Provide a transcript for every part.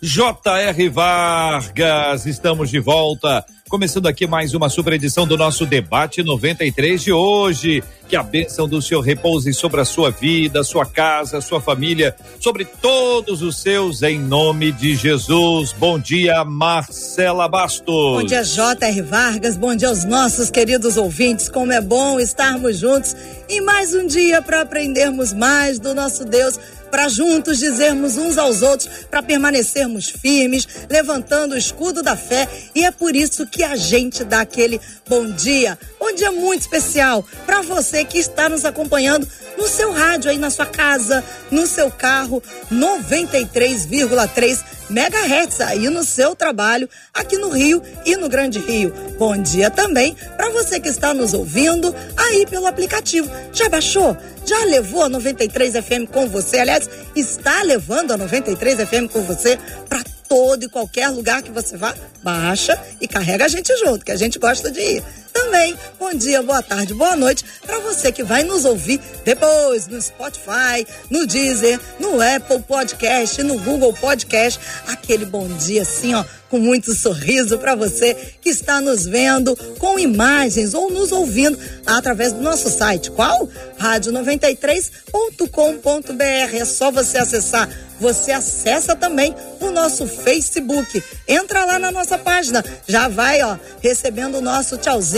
J.R. Vargas. Estamos de volta Começando aqui mais uma super edição do nosso debate 93 de hoje. Que a bênção do Senhor repouse sobre a sua vida, sua casa, sua família, sobre todos os seus, em nome de Jesus. Bom dia, Marcela Bastos. Bom dia, J.R. Vargas. Bom dia aos nossos queridos ouvintes. Como é bom estarmos juntos em mais um dia para aprendermos mais do nosso Deus para juntos dizermos uns aos outros, para permanecermos firmes, levantando o escudo da fé. E é por isso que a gente dá aquele bom dia, um dia muito especial para você que está nos acompanhando no seu rádio aí na sua casa, no seu carro, 93,3 megahertz aí no seu trabalho, aqui no Rio e no Grande Rio. Bom dia também para você que está nos ouvindo aí pelo aplicativo. Já baixou? Já levou a 93 FM com você? Aliás, está levando a 93 FM com você para todo e qualquer lugar que você vá, baixa e carrega a gente junto, que a gente gosta de ir. Também, bom dia, boa tarde, boa noite para você que vai nos ouvir depois no Spotify, no Deezer, no Apple Podcast, no Google Podcast. Aquele bom dia assim, ó com muito sorriso para você que está nos vendo com imagens ou nos ouvindo através do nosso site. Qual? rádio93.com.br. É só você acessar. Você acessa também o nosso Facebook. Entra lá na nossa página. Já vai, ó, recebendo o nosso tchauzinho.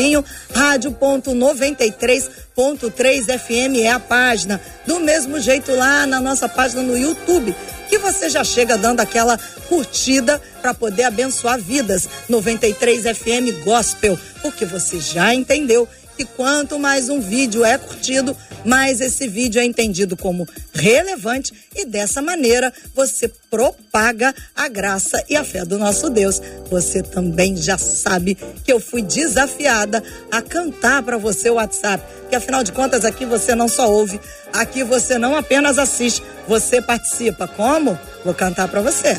Rádio.93.3 FM é a página. Do mesmo jeito lá na nossa página no YouTube que você já chega dando aquela curtida para poder abençoar vidas. 93 FM Gospel, porque você já entendeu que quanto mais um vídeo é curtido, mais esse vídeo é entendido como relevante e dessa maneira você propaga a graça e a fé do nosso Deus. Você também já sabe que eu fui desafiada a cantar para você o WhatsApp, que afinal de contas aqui você não só ouve, aqui você não apenas assiste, você participa. Como? Vou cantar para você.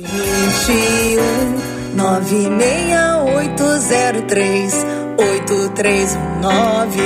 21 96803 8319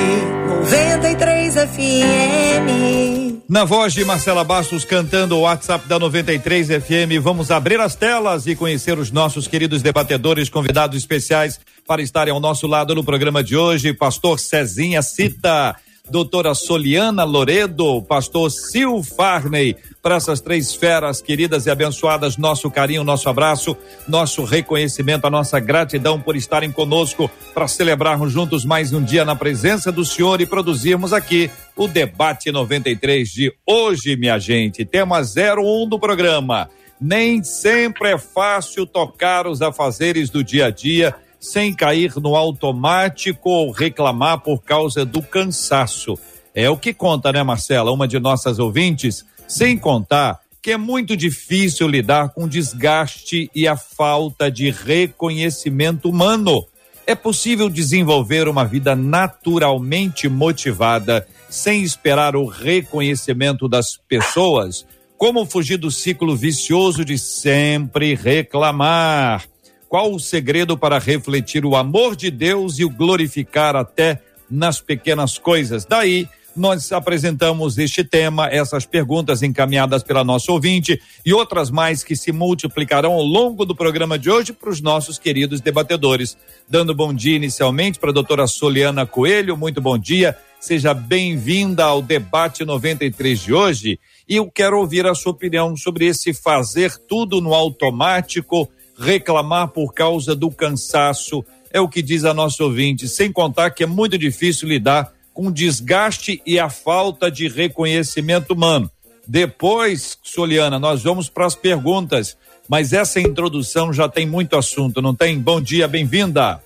93 FM. Na voz de Marcela Bastos cantando o WhatsApp da 93 FM, vamos abrir as telas e conhecer os nossos queridos debatedores, convidados especiais para estarem ao nosso lado no programa de hoje. Pastor Cezinha Cita, doutora Soliana Loredo, pastor Sil Farney, para essas três feras queridas e abençoadas, nosso carinho, nosso abraço, nosso reconhecimento, a nossa gratidão por estarem conosco para celebrarmos juntos mais um dia na presença do Senhor e produzirmos aqui o debate 93 de hoje, minha gente. Tema 01 do programa. Nem sempre é fácil tocar os afazeres do dia a dia sem cair no automático ou reclamar por causa do cansaço. É o que conta, né, Marcela? Uma de nossas ouvintes sem contar que é muito difícil lidar com desgaste e a falta de reconhecimento humano. É possível desenvolver uma vida naturalmente motivada sem esperar o reconhecimento das pessoas? Como fugir do ciclo vicioso de sempre reclamar? Qual o segredo para refletir o amor de Deus e o glorificar até nas pequenas coisas? Daí nós apresentamos este tema, essas perguntas encaminhadas pela nossa ouvinte e outras mais que se multiplicarão ao longo do programa de hoje para os nossos queridos debatedores. Dando bom dia inicialmente para a doutora Soliana Coelho, muito bom dia, seja bem-vinda ao debate 93 de hoje e eu quero ouvir a sua opinião sobre esse fazer tudo no automático, reclamar por causa do cansaço, é o que diz a nossa ouvinte, sem contar que é muito difícil lidar com desgaste e a falta de reconhecimento humano. Depois, Soliana, nós vamos para as perguntas, mas essa introdução já tem muito assunto, não tem? Bom dia, bem-vinda.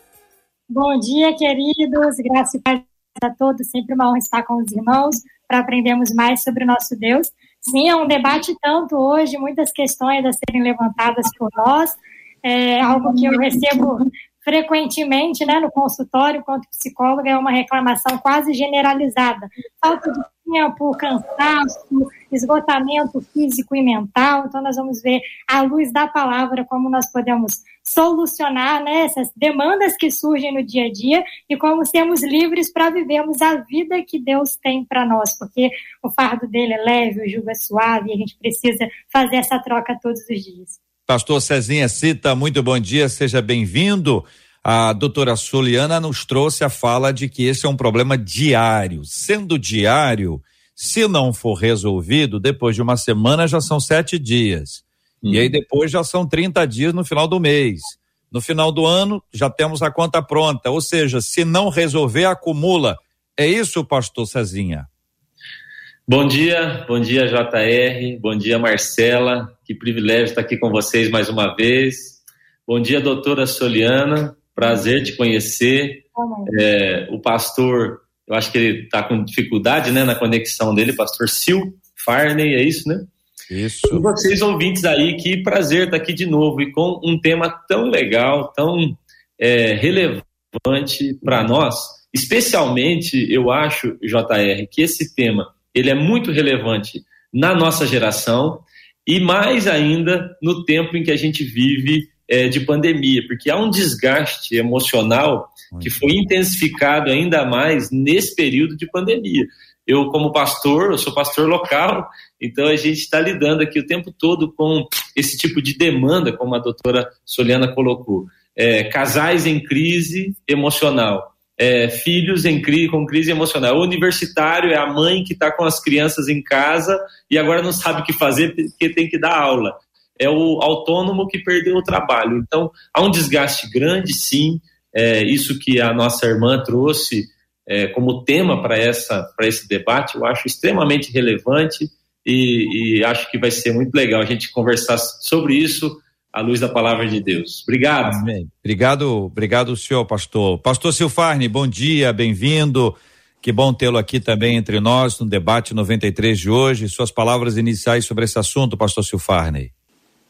Bom dia, queridos, graças a todos, sempre uma honra estar com os irmãos para aprendermos mais sobre o nosso Deus. Sim, é um debate tanto hoje, muitas questões a serem levantadas por nós, é algo que eu recebo frequentemente né, no consultório, quanto psicóloga, é uma reclamação quase generalizada. Falta de tempo, cansaço, esgotamento físico e mental. Então, nós vamos ver, à luz da palavra, como nós podemos solucionar né, essas demandas que surgem no dia a dia e como sermos livres para vivermos a vida que Deus tem para nós, porque o fardo dele é leve, o jugo é suave e a gente precisa fazer essa troca todos os dias. Pastor Cezinha Cita, muito bom dia, seja bem-vindo. A doutora Soliana nos trouxe a fala de que esse é um problema diário. Sendo diário, se não for resolvido, depois de uma semana já são sete dias. Uhum. E aí depois já são 30 dias no final do mês. No final do ano já temos a conta pronta. Ou seja, se não resolver, acumula. É isso, pastor Cezinha? Bom dia, bom dia JR, bom dia Marcela, que privilégio estar aqui com vocês mais uma vez. Bom dia, doutora Soliana, prazer te conhecer. É, o pastor, eu acho que ele está com dificuldade né, na conexão dele, pastor Sil Farney, é isso, né? Isso. E vocês ouvintes aí, que prazer estar aqui de novo e com um tema tão legal, tão é, relevante para nós. Especialmente, eu acho, JR, que esse tema ele é muito relevante na nossa geração e mais ainda no tempo em que a gente vive é, de pandemia, porque há um desgaste emocional que foi intensificado ainda mais nesse período de pandemia. Eu, como pastor, eu sou pastor local, então a gente está lidando aqui o tempo todo com esse tipo de demanda, como a doutora Soliana colocou. É, casais em crise emocional, é, filhos em crise, com crise emocional. O universitário é a mãe que está com as crianças em casa e agora não sabe o que fazer porque tem que dar aula. É o autônomo que perdeu o trabalho. Então, há um desgaste grande, sim. É, isso que a nossa irmã trouxe é, como tema para esse debate, eu acho extremamente relevante e, e, acho que vai ser muito legal a gente conversar sobre isso à luz da palavra de Deus. Obrigado. Amém. Obrigado, obrigado, senhor pastor. Pastor Silfarne, bom dia, bem-vindo. Que bom tê-lo aqui também entre nós no debate 93 de hoje. Suas palavras iniciais sobre esse assunto, pastor Silfarne.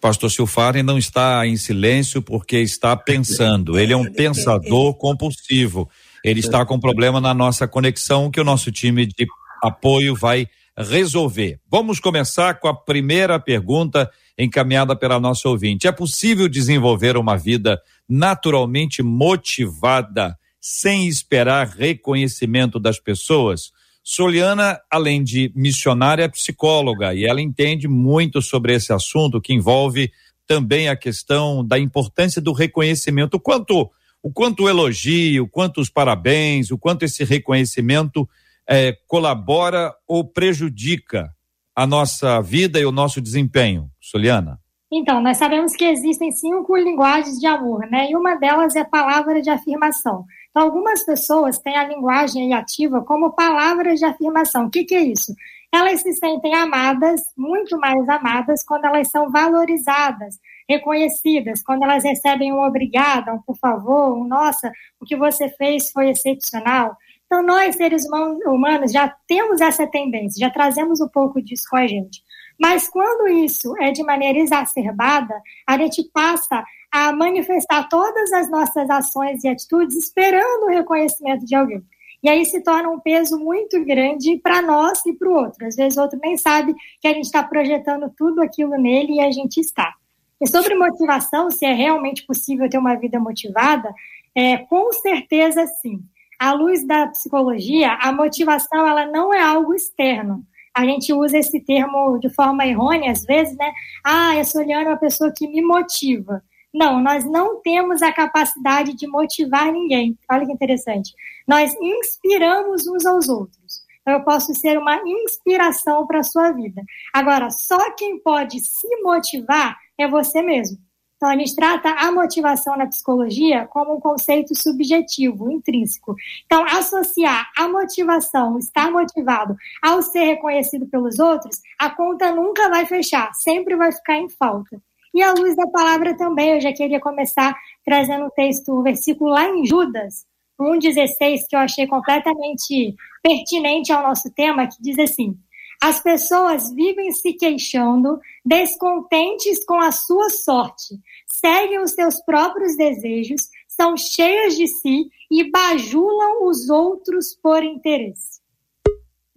Pastor Silfarne não está em silêncio porque está pensando. Ele é um pensador compulsivo. Ele está com problema na nossa conexão que o nosso time de apoio vai resolver. Vamos começar com a primeira pergunta encaminhada pela nossa ouvinte. É possível desenvolver uma vida naturalmente motivada sem esperar reconhecimento das pessoas? Soliana, além de missionária, é psicóloga e ela entende muito sobre esse assunto que envolve também a questão da importância do reconhecimento. O quanto o quanto elogio, o quanto os parabéns, o quanto esse reconhecimento é, colabora ou prejudica a nossa vida e o nosso desempenho, Soliana? Então, nós sabemos que existem cinco linguagens de amor, né? E uma delas é a palavra de afirmação. Então, algumas pessoas têm a linguagem ativa como palavras de afirmação. O que, que é isso? Elas se sentem amadas, muito mais amadas, quando elas são valorizadas, reconhecidas, quando elas recebem um obrigada, um por favor, um nossa, o que você fez foi excepcional. Então, nós, seres humanos, já temos essa tendência, já trazemos um pouco disso com a gente. Mas quando isso é de maneira exacerbada, a gente passa a manifestar todas as nossas ações e atitudes esperando o reconhecimento de alguém. E aí se torna um peso muito grande para nós e para o outro. Às vezes o outro nem sabe que a gente está projetando tudo aquilo nele e a gente está. E sobre motivação, se é realmente possível ter uma vida motivada, é, com certeza sim. À luz da psicologia, a motivação ela não é algo externo. A gente usa esse termo de forma errônea às vezes, né? Ah, eu sou olhando uma pessoa que me motiva. Não, nós não temos a capacidade de motivar ninguém. Olha que interessante. Nós inspiramos uns aos outros. Então, eu posso ser uma inspiração para a sua vida. Agora, só quem pode se motivar é você mesmo. Então, a gente trata a motivação na psicologia como um conceito subjetivo, intrínseco. Então, associar a motivação, estar motivado, ao ser reconhecido pelos outros, a conta nunca vai fechar, sempre vai ficar em falta. E à luz da palavra também, eu já queria começar trazendo um texto, um versículo lá em Judas, 1,16, que eu achei completamente pertinente ao nosso tema, que diz assim: As pessoas vivem se queixando, descontentes com a sua sorte, seguem os seus próprios desejos, são cheias de si e bajulam os outros por interesse.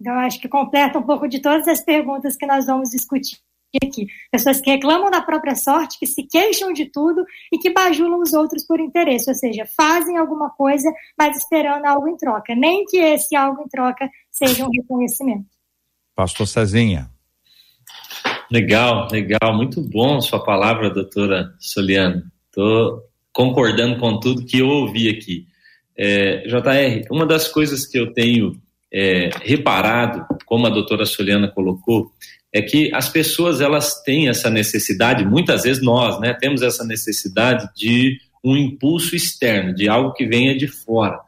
Então, acho que completa um pouco de todas as perguntas que nós vamos discutir aqui. Pessoas que reclamam da própria sorte, que se queixam de tudo e que bajulam os outros por interesse, ou seja, fazem alguma coisa, mas esperando algo em troca. Nem que esse algo em troca seja um reconhecimento. Pastor Cezinha. Legal, legal, muito bom sua palavra, doutora Soliana. Estou concordando com tudo que eu ouvi aqui. É, JR, uma das coisas que eu tenho é, reparado, como a doutora Soliana colocou, é que as pessoas elas têm essa necessidade, muitas vezes nós, né, temos essa necessidade de um impulso externo, de algo que venha de fora.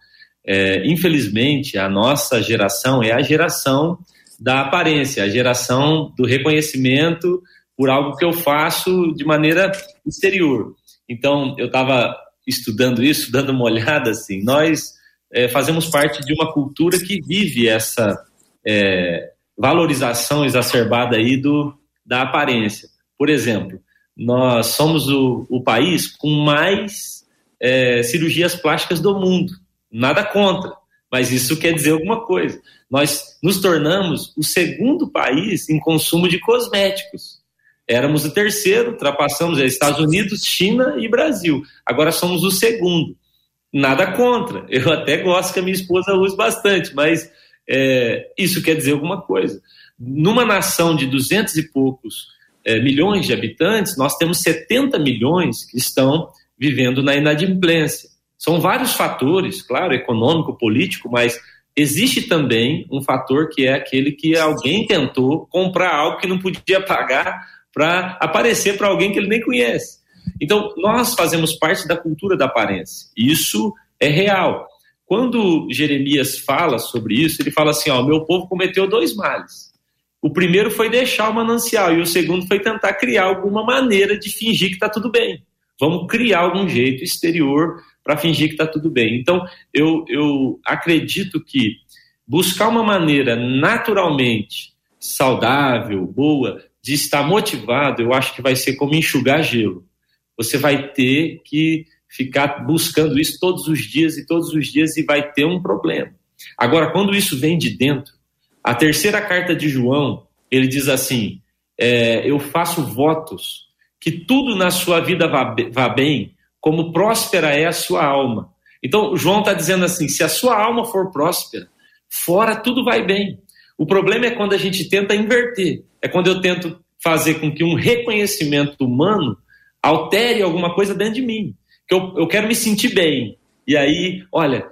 É, infelizmente, a nossa geração é a geração da aparência, a geração do reconhecimento por algo que eu faço de maneira exterior. Então, eu estava estudando isso, dando uma olhada assim, nós é, fazemos parte de uma cultura que vive essa é, valorização exacerbada aí do, da aparência. Por exemplo, nós somos o, o país com mais é, cirurgias plásticas do mundo. Nada contra, mas isso quer dizer alguma coisa. Nós nos tornamos o segundo país em consumo de cosméticos. Éramos o terceiro, ultrapassamos Estados Unidos, China e Brasil. Agora somos o segundo. Nada contra. Eu até gosto que a minha esposa use bastante, mas é, isso quer dizer alguma coisa. Numa nação de duzentos e poucos é, milhões de habitantes, nós temos 70 milhões que estão vivendo na inadimplência. São vários fatores, claro, econômico, político, mas existe também um fator que é aquele que alguém tentou comprar algo que não podia pagar para aparecer para alguém que ele nem conhece. Então, nós fazemos parte da cultura da aparência. Isso é real. Quando Jeremias fala sobre isso, ele fala assim: ó, meu povo cometeu dois males. O primeiro foi deixar o manancial e o segundo foi tentar criar alguma maneira de fingir que está tudo bem. Vamos criar algum jeito exterior para fingir que está tudo bem. Então, eu, eu acredito que buscar uma maneira naturalmente saudável, boa, de estar motivado, eu acho que vai ser como enxugar gelo. Você vai ter que ficar buscando isso todos os dias e todos os dias e vai ter um problema. Agora, quando isso vem de dentro, a terceira carta de João, ele diz assim: é, Eu faço votos que tudo na sua vida vá, vá bem, como próspera é a sua alma. Então, João está dizendo assim: se a sua alma for próspera, fora tudo vai bem. O problema é quando a gente tenta inverter, é quando eu tento fazer com que um reconhecimento humano altere alguma coisa dentro de mim que eu, eu quero me sentir bem. E aí, olha,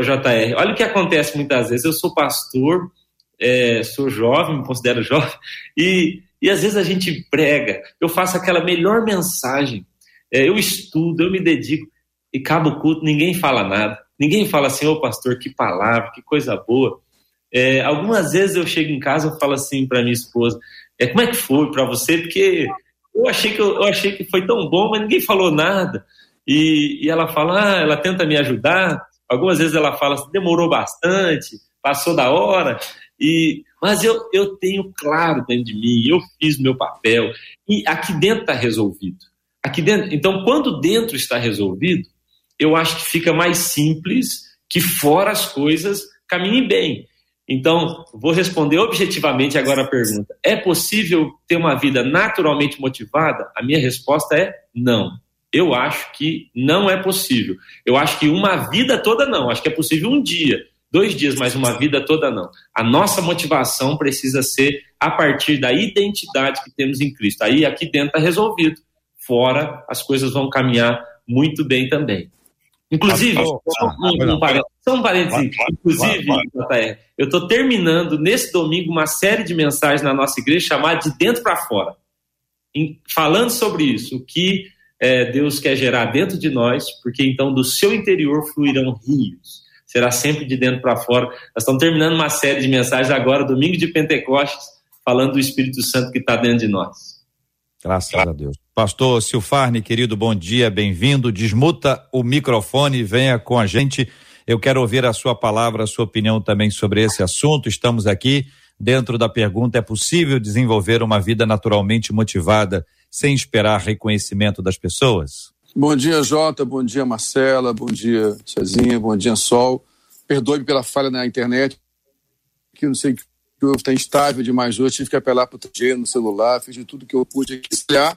JR, olha o que acontece muitas vezes. Eu sou pastor, é, sou jovem, me considero jovem, e, e às vezes a gente prega, eu faço aquela melhor mensagem, eu estudo, eu me dedico, e cabo o culto, ninguém fala nada. Ninguém fala assim, ô oh, pastor, que palavra, que coisa boa. É, algumas vezes eu chego em casa e falo assim para minha esposa, é, como é que foi para você? Porque eu achei, que eu, eu achei que foi tão bom, mas ninguém falou nada. E, e ela fala, ah, ela tenta me ajudar. Algumas vezes ela fala, demorou bastante, passou da hora. E, mas eu, eu tenho claro dentro de mim, eu fiz meu papel. E aqui dentro está resolvido. Aqui dentro, então, quando dentro está resolvido, eu acho que fica mais simples que fora as coisas caminhem bem. Então, vou responder objetivamente agora a pergunta: é possível ter uma vida naturalmente motivada? A minha resposta é não. Eu acho que não é possível. Eu acho que uma vida toda não. Acho que é possível um dia, dois dias, mas uma vida toda não. A nossa motivação precisa ser a partir da identidade que temos em Cristo. Aí aqui dentro está resolvido. Fora, as coisas vão caminhar muito bem também. Inclusive, só um, um, parênteses, só um parênteses, inclusive, eu estou terminando nesse domingo uma série de mensagens na nossa igreja chamada De Dentro para Fora, em, falando sobre isso, o que é, Deus quer gerar dentro de nós, porque então do seu interior fluirão rios. Será sempre de dentro para fora. Nós estamos terminando uma série de mensagens agora, domingo de Pentecostes, falando do Espírito Santo que está dentro de nós. Graças a Deus. Pastor Silfarne, querido, bom dia, bem-vindo. Desmuta o microfone e venha com a gente. Eu quero ouvir a sua palavra, a sua opinião também sobre esse assunto. Estamos aqui dentro da pergunta: é possível desenvolver uma vida naturalmente motivada sem esperar reconhecimento das pessoas? Bom dia, Jota. Bom dia, Marcela. Bom dia, Cezinha. Bom dia, Sol. Perdoe-me pela falha na internet, que não sei que o está instável demais hoje. Tive que apelar para o 3G no celular, fiz de tudo que eu pude aqui. A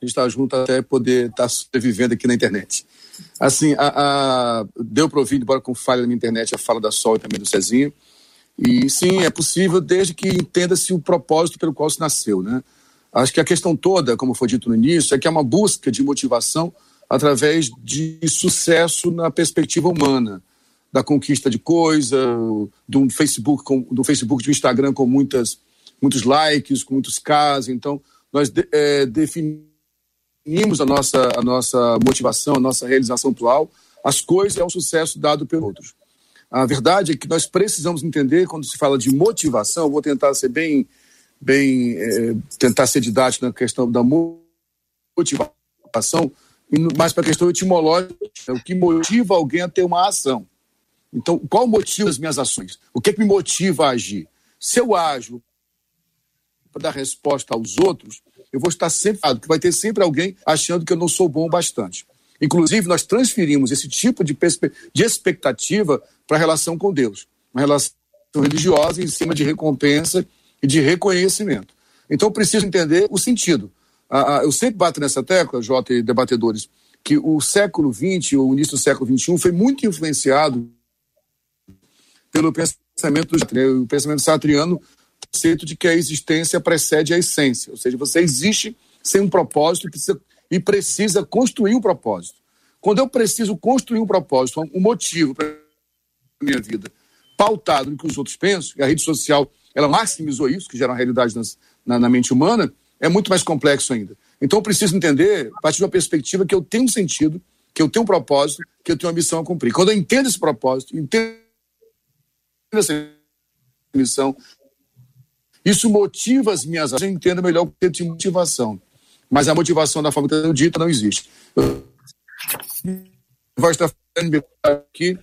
gente está junto até poder estar tá sobrevivendo aqui na internet. Assim, a, a, deu para ouvir, embora com falha na minha internet, a fala da Sol e também do Cezinho. E sim, é possível desde que entenda-se o propósito pelo qual se nasceu, né? Acho que a questão toda, como foi dito no início, é que é uma busca de motivação através de sucesso na perspectiva humana, da conquista de coisa, do Facebook, com, do Facebook, do Instagram com muitas, muitos likes, com muitos casos. Então, nós de, é, definimos a nossa, a nossa motivação, a nossa realização atual, as coisas é um sucesso dado pelos outros. A verdade é que nós precisamos entender, quando se fala de motivação, vou tentar ser bem, bem é, tentar ser didático na questão da motivação, mais para a questão etimológica, o que motiva alguém a ter uma ação. Então, qual motiva as minhas ações? O que, é que me motiva a agir? Se eu ajo para dar resposta aos outros, eu vou estar sempre, porque vai ter sempre alguém achando que eu não sou bom o bastante. Inclusive, nós transferimos esse tipo de, de expectativa para a relação com Deus, uma relação religiosa em cima de recompensa e de reconhecimento. Então, preciso entender o sentido. Eu sempre bato nessa tecla, Jota e debatedores, que o século XX, o início do século XXI, foi muito influenciado pelo pensamento, o pensamento sartriano, o conceito de que a existência precede a essência, ou seja, você existe sem um propósito e precisa construir um propósito. Quando eu preciso construir um propósito, um motivo para minha vida, pautado no que os outros pensam, e a rede social ela maximizou isso, que gera uma realidade nas, na, na mente humana, é muito mais complexo ainda. Então eu preciso entender, a partir de uma perspectiva, que eu tenho um sentido, que eu tenho um propósito, que eu tenho uma missão a cumprir. Quando eu entendo esse propósito, entendo essa missão. Isso motiva as minhas ações. Eu entendo melhor o que de motivação. Mas a motivação da forma que eu dita não existe. Vai estar aqui.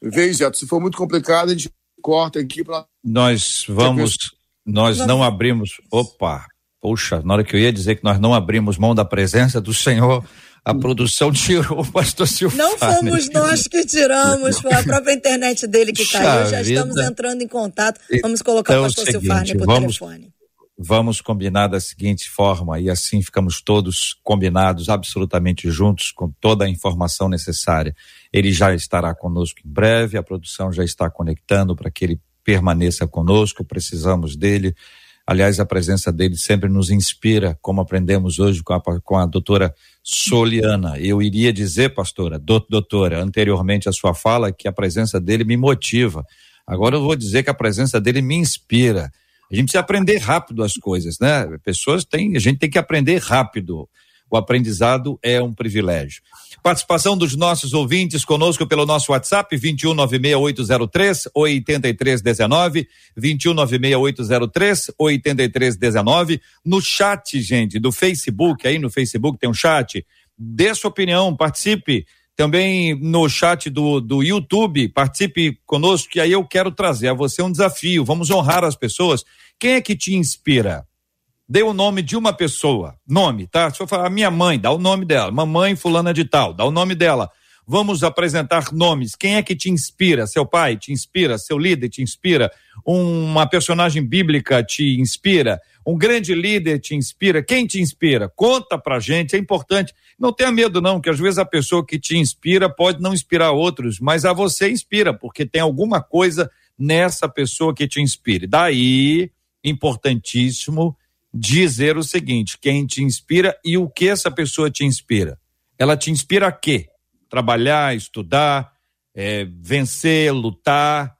Vez, se for muito complicado, a gente corta aqui para. Nós vamos. Nós não abrimos. Opa! Poxa, na hora que eu ia dizer que nós não abrimos mão da presença do Senhor, a produção tirou o pastor Silvano. Não fomos nós que tiramos, foi a própria internet dele que caiu. Já vida. estamos entrando em contato. Vamos colocar então, o pastor Silvano por vamos, telefone. Vamos combinar da seguinte forma, e assim ficamos todos combinados, absolutamente juntos, com toda a informação necessária. Ele já estará conosco em breve, a produção já está conectando para que ele permaneça conosco, precisamos dele Aliás, a presença dele sempre nos inspira, como aprendemos hoje com a, com a doutora Soliana. Eu iria dizer, pastora, doutora, anteriormente à sua fala, que a presença dele me motiva. Agora eu vou dizer que a presença dele me inspira. A gente precisa aprender rápido as coisas, né? Pessoas têm, a gente tem que aprender rápido. O aprendizado é um privilégio. Participação dos nossos ouvintes conosco pelo nosso WhatsApp 2196803 8319 2196803 8319 no chat, gente, do Facebook, aí no Facebook tem um chat. Dê sua opinião, participe também no chat do, do YouTube, participe conosco, que aí eu quero trazer a você um desafio. Vamos honrar as pessoas. Quem é que te inspira? Dê o nome de uma pessoa, nome, tá? Se eu falar minha mãe, dá o nome dela, mamãe fulana de tal, dá o nome dela. Vamos apresentar nomes. Quem é que te inspira? Seu pai te inspira? Seu líder te inspira? Uma personagem bíblica te inspira? Um grande líder te inspira? Quem te inspira? Conta pra gente, é importante. Não tenha medo não, que às vezes a pessoa que te inspira pode não inspirar outros, mas a você inspira, porque tem alguma coisa nessa pessoa que te inspire. Daí, importantíssimo, dizer o seguinte: quem te inspira e o que essa pessoa te inspira. Ela te inspira a quê? Trabalhar, estudar, é, vencer, lutar.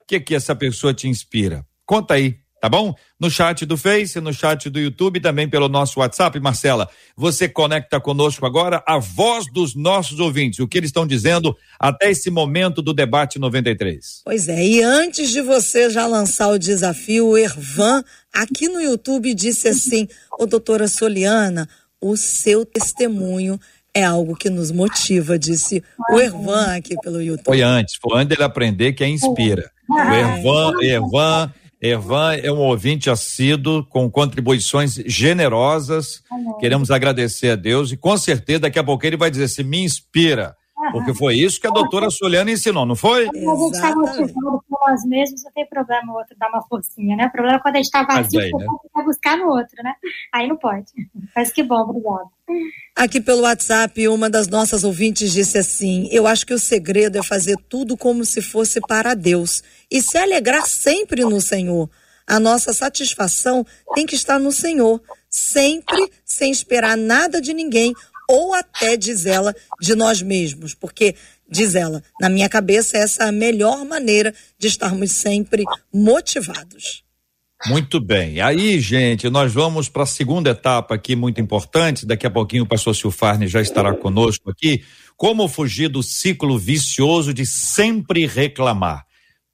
O que que essa pessoa te inspira? Conta aí tá bom? No chat do Face, no chat do YouTube, também pelo nosso WhatsApp, Marcela. Você conecta conosco agora a voz dos nossos ouvintes, o que eles estão dizendo até esse momento do debate 93. Pois é, e antes de você já lançar o desafio, o Ervan aqui no YouTube disse assim: "Ô doutora Soliana, o seu testemunho é algo que nos motiva", disse o Ervan aqui pelo YouTube. Foi antes, foi antes dele aprender que é inspira. O Ervan, Ervan Ervan é um ouvinte assíduo, com contribuições generosas. Amém. Queremos agradecer a Deus e com certeza daqui a pouco ele vai dizer: se me inspira porque foi isso que a doutora Soliana ensinou, não foi? A por nós mesmos, não tem problema o outro dar uma forcinha, né? O problema é quando a gente está vazio, aí, né? vai buscar no outro, né? Aí não pode. Mas que bom, obrigada. Aqui pelo WhatsApp, uma das nossas ouvintes disse assim: Eu acho que o segredo é fazer tudo como se fosse para Deus e se alegrar sempre no Senhor. A nossa satisfação tem que estar no Senhor, sempre sem esperar nada de ninguém ou até, diz ela, de nós mesmos, porque, diz ela, na minha cabeça, essa é a melhor maneira de estarmos sempre motivados. Muito bem. Aí, gente, nós vamos para a segunda etapa aqui, muito importante. Daqui a pouquinho o pastor Silfarne já estará conosco aqui. Como fugir do ciclo vicioso de sempre reclamar?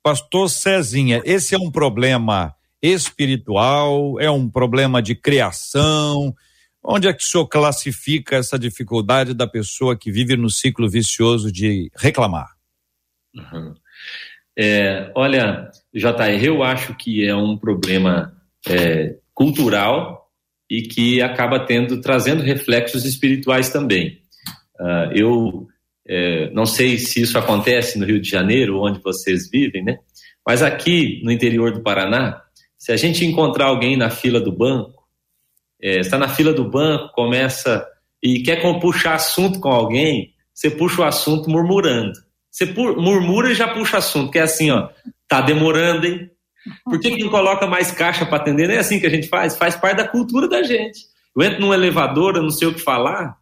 Pastor Cezinha, esse é um problema espiritual, é um problema de criação, Onde é que o senhor classifica essa dificuldade da pessoa que vive no ciclo vicioso de reclamar? Uhum. É, olha, JR, eu acho que é um problema é, cultural e que acaba tendo trazendo reflexos espirituais também. Uh, eu é, não sei se isso acontece no Rio de Janeiro, onde vocês vivem, né? Mas aqui no interior do Paraná, se a gente encontrar alguém na fila do banco é, está na fila do banco, começa e quer puxar assunto com alguém, você puxa o assunto murmurando. Você murmura e já puxa assunto, que é assim, ó, tá demorando, hein? Por que, que não coloca mais caixa para atender? Não é assim que a gente faz, faz parte da cultura da gente. Eu entro num elevador, eu não sei o que falar,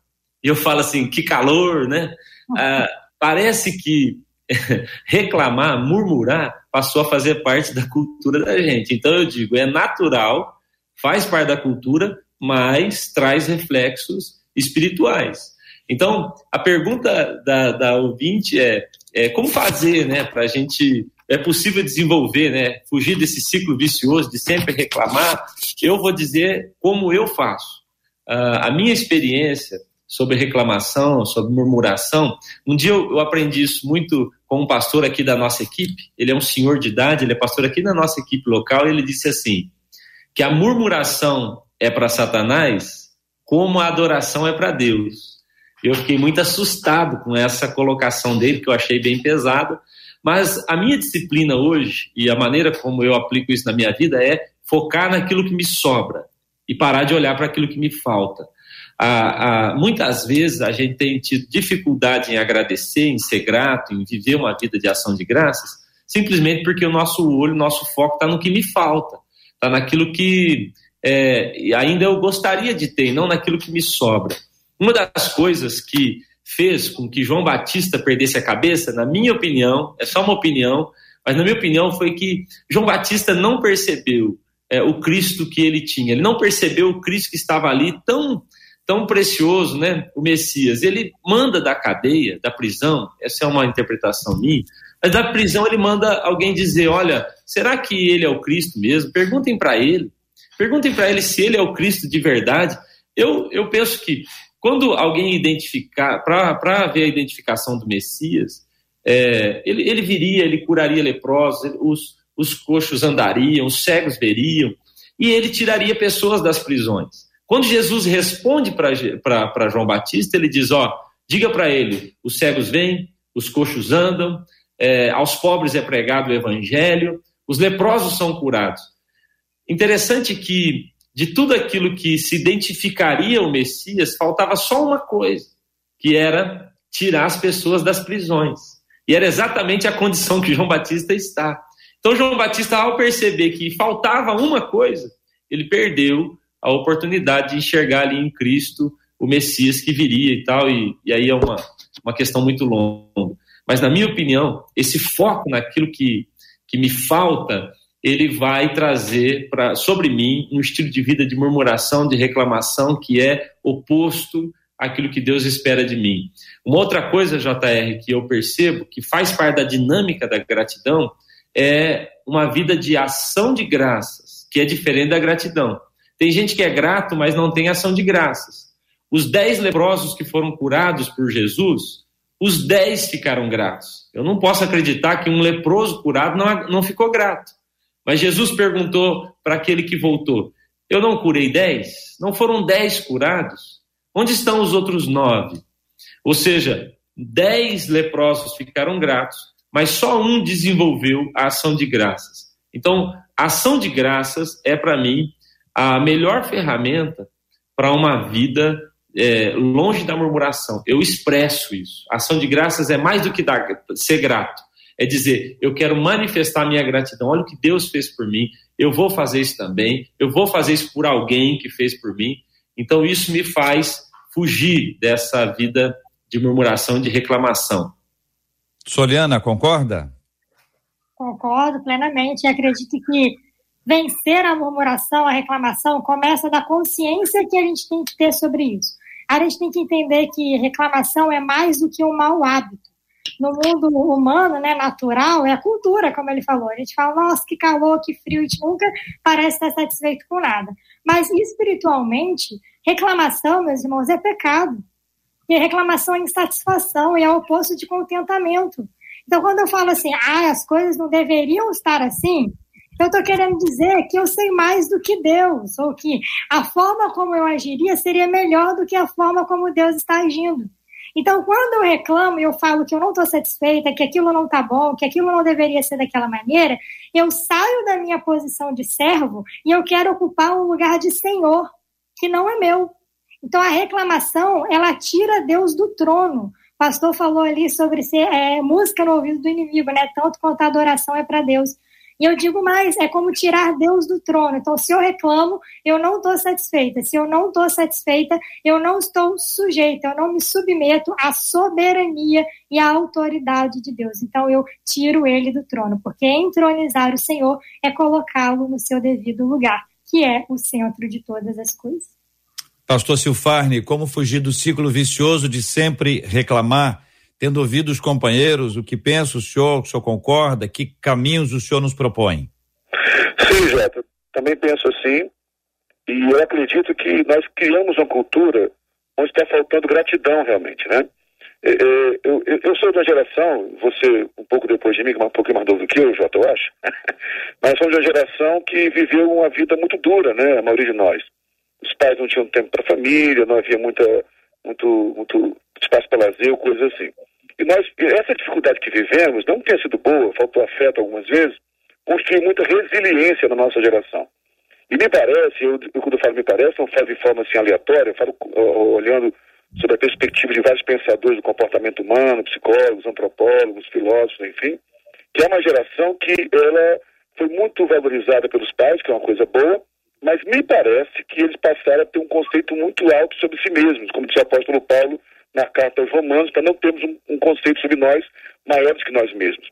e eu falo assim, que calor, né? Ah, parece que reclamar, murmurar, passou a fazer parte da cultura da gente. Então eu digo, é natural, faz parte da cultura, mas traz reflexos espirituais. Então, a pergunta da, da ouvinte é, é como fazer né, para a gente. É possível desenvolver, né, fugir desse ciclo vicioso de sempre reclamar? Eu vou dizer como eu faço. Uh, a minha experiência sobre reclamação, sobre murmuração, um dia eu, eu aprendi isso muito com um pastor aqui da nossa equipe. Ele é um senhor de idade, ele é pastor aqui da nossa equipe local. E ele disse assim: que a murmuração é para Satanás, como a adoração é para Deus. Eu fiquei muito assustado com essa colocação dele, que eu achei bem pesada. Mas a minha disciplina hoje, e a maneira como eu aplico isso na minha vida, é focar naquilo que me sobra e parar de olhar para aquilo que me falta. Ah, ah, muitas vezes a gente tem tido dificuldade em agradecer, em ser grato, em viver uma vida de ação de graças, simplesmente porque o nosso olho, o nosso foco está no que me falta, está naquilo que é, ainda eu gostaria de ter, não naquilo que me sobra. Uma das coisas que fez com que João Batista perdesse a cabeça, na minha opinião, é só uma opinião, mas na minha opinião foi que João Batista não percebeu é, o Cristo que ele tinha, ele não percebeu o Cristo que estava ali tão tão precioso, né? O Messias. Ele manda da cadeia, da prisão, essa é uma interpretação minha, mas da prisão ele manda alguém dizer: olha, será que ele é o Cristo mesmo? Perguntem para ele. Perguntem para ele se ele é o Cristo de verdade. Eu, eu penso que quando alguém identificar, para ver a identificação do Messias, é, ele, ele viria, ele curaria leprosos, os, os coxos andariam, os cegos veriam, e ele tiraria pessoas das prisões. Quando Jesus responde para João Batista, ele diz: Ó, diga para ele, os cegos vêm, os coxos andam, é, aos pobres é pregado o evangelho, os leprosos são curados. Interessante que de tudo aquilo que se identificaria o Messias, faltava só uma coisa, que era tirar as pessoas das prisões. E era exatamente a condição que João Batista está. Então, João Batista, ao perceber que faltava uma coisa, ele perdeu a oportunidade de enxergar ali em Cristo o Messias que viria e tal, e, e aí é uma, uma questão muito longa. Mas, na minha opinião, esse foco naquilo que, que me falta ele vai trazer pra, sobre mim um estilo de vida de murmuração, de reclamação, que é oposto àquilo que Deus espera de mim. Uma outra coisa, JR, que eu percebo, que faz parte da dinâmica da gratidão, é uma vida de ação de graças, que é diferente da gratidão. Tem gente que é grato, mas não tem ação de graças. Os dez leprosos que foram curados por Jesus, os dez ficaram gratos. Eu não posso acreditar que um leproso curado não, não ficou grato. Mas Jesus perguntou para aquele que voltou: Eu não curei dez? Não foram dez curados? Onde estão os outros nove? Ou seja, dez leprosos ficaram gratos, mas só um desenvolveu a ação de graças. Então, a ação de graças é, para mim, a melhor ferramenta para uma vida é, longe da murmuração. Eu expresso isso. A ação de graças é mais do que dar, ser grato. É dizer, eu quero manifestar minha gratidão. Olha o que Deus fez por mim. Eu vou fazer isso também. Eu vou fazer isso por alguém que fez por mim. Então, isso me faz fugir dessa vida de murmuração, de reclamação. Soliana, concorda? Concordo plenamente. Acredito que vencer a murmuração, a reclamação, começa da consciência que a gente tem que ter sobre isso. A gente tem que entender que reclamação é mais do que um mau hábito. No mundo humano, né, natural, é a cultura, como ele falou. A gente fala, nossa, que calor, que frio, a gente nunca parece estar satisfeito com nada. Mas espiritualmente, reclamação, meus irmãos, é pecado. E reclamação é insatisfação e é o oposto de contentamento. Então, quando eu falo assim, ah, as coisas não deveriam estar assim, eu estou querendo dizer que eu sei mais do que Deus, ou que a forma como eu agiria seria melhor do que a forma como Deus está agindo. Então, quando eu reclamo e eu falo que eu não estou satisfeita, que aquilo não está bom, que aquilo não deveria ser daquela maneira, eu saio da minha posição de servo e eu quero ocupar um lugar de senhor, que não é meu. Então, a reclamação, ela tira Deus do trono. O pastor falou ali sobre ser é, música no ouvido do inimigo, né? Tanto quanto a adoração é para Deus. E eu digo mais, é como tirar Deus do trono. Então, se eu reclamo, eu não estou satisfeita. Se eu não estou satisfeita, eu não estou sujeita, eu não me submeto à soberania e à autoridade de Deus. Então, eu tiro ele do trono, porque entronizar o Senhor é colocá-lo no seu devido lugar, que é o centro de todas as coisas. Pastor Silfarne, como fugir do ciclo vicioso de sempre reclamar? Tendo ouvido os companheiros, o que pensa o senhor, o senhor concorda, que caminhos o senhor nos propõe? Sim, Jota, também penso assim, e eu acredito que nós criamos uma cultura onde está faltando gratidão realmente, né? É, é, eu, eu, eu, sou da geração, você um pouco depois de mim, um pouco mais novo que eu, Jota, eu acho, mas somos de uma geração que viveu uma vida muito dura, né? A maioria de nós. Os pais não tinham tempo para família, não havia muita, muito, muito espaço para lazer, coisas assim. E nós, essa dificuldade que vivemos, não tenha sido boa, faltou afeto algumas vezes, construiu muita resiliência na nossa geração. E me parece, eu, quando eu falo me parece, não falo de forma assim aleatória, eu falo olhando sobre a perspectiva de vários pensadores do comportamento humano, psicólogos, antropólogos, filósofos, enfim, que é uma geração que ela foi muito valorizada pelos pais, que é uma coisa boa, mas me parece que eles passaram a ter um conceito muito alto sobre si mesmos, como disse o apóstolo Paulo na carta aos Romanos, para não termos um, um conceito sobre nós maiores que nós mesmos.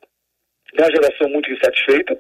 É uma geração muito insatisfeita.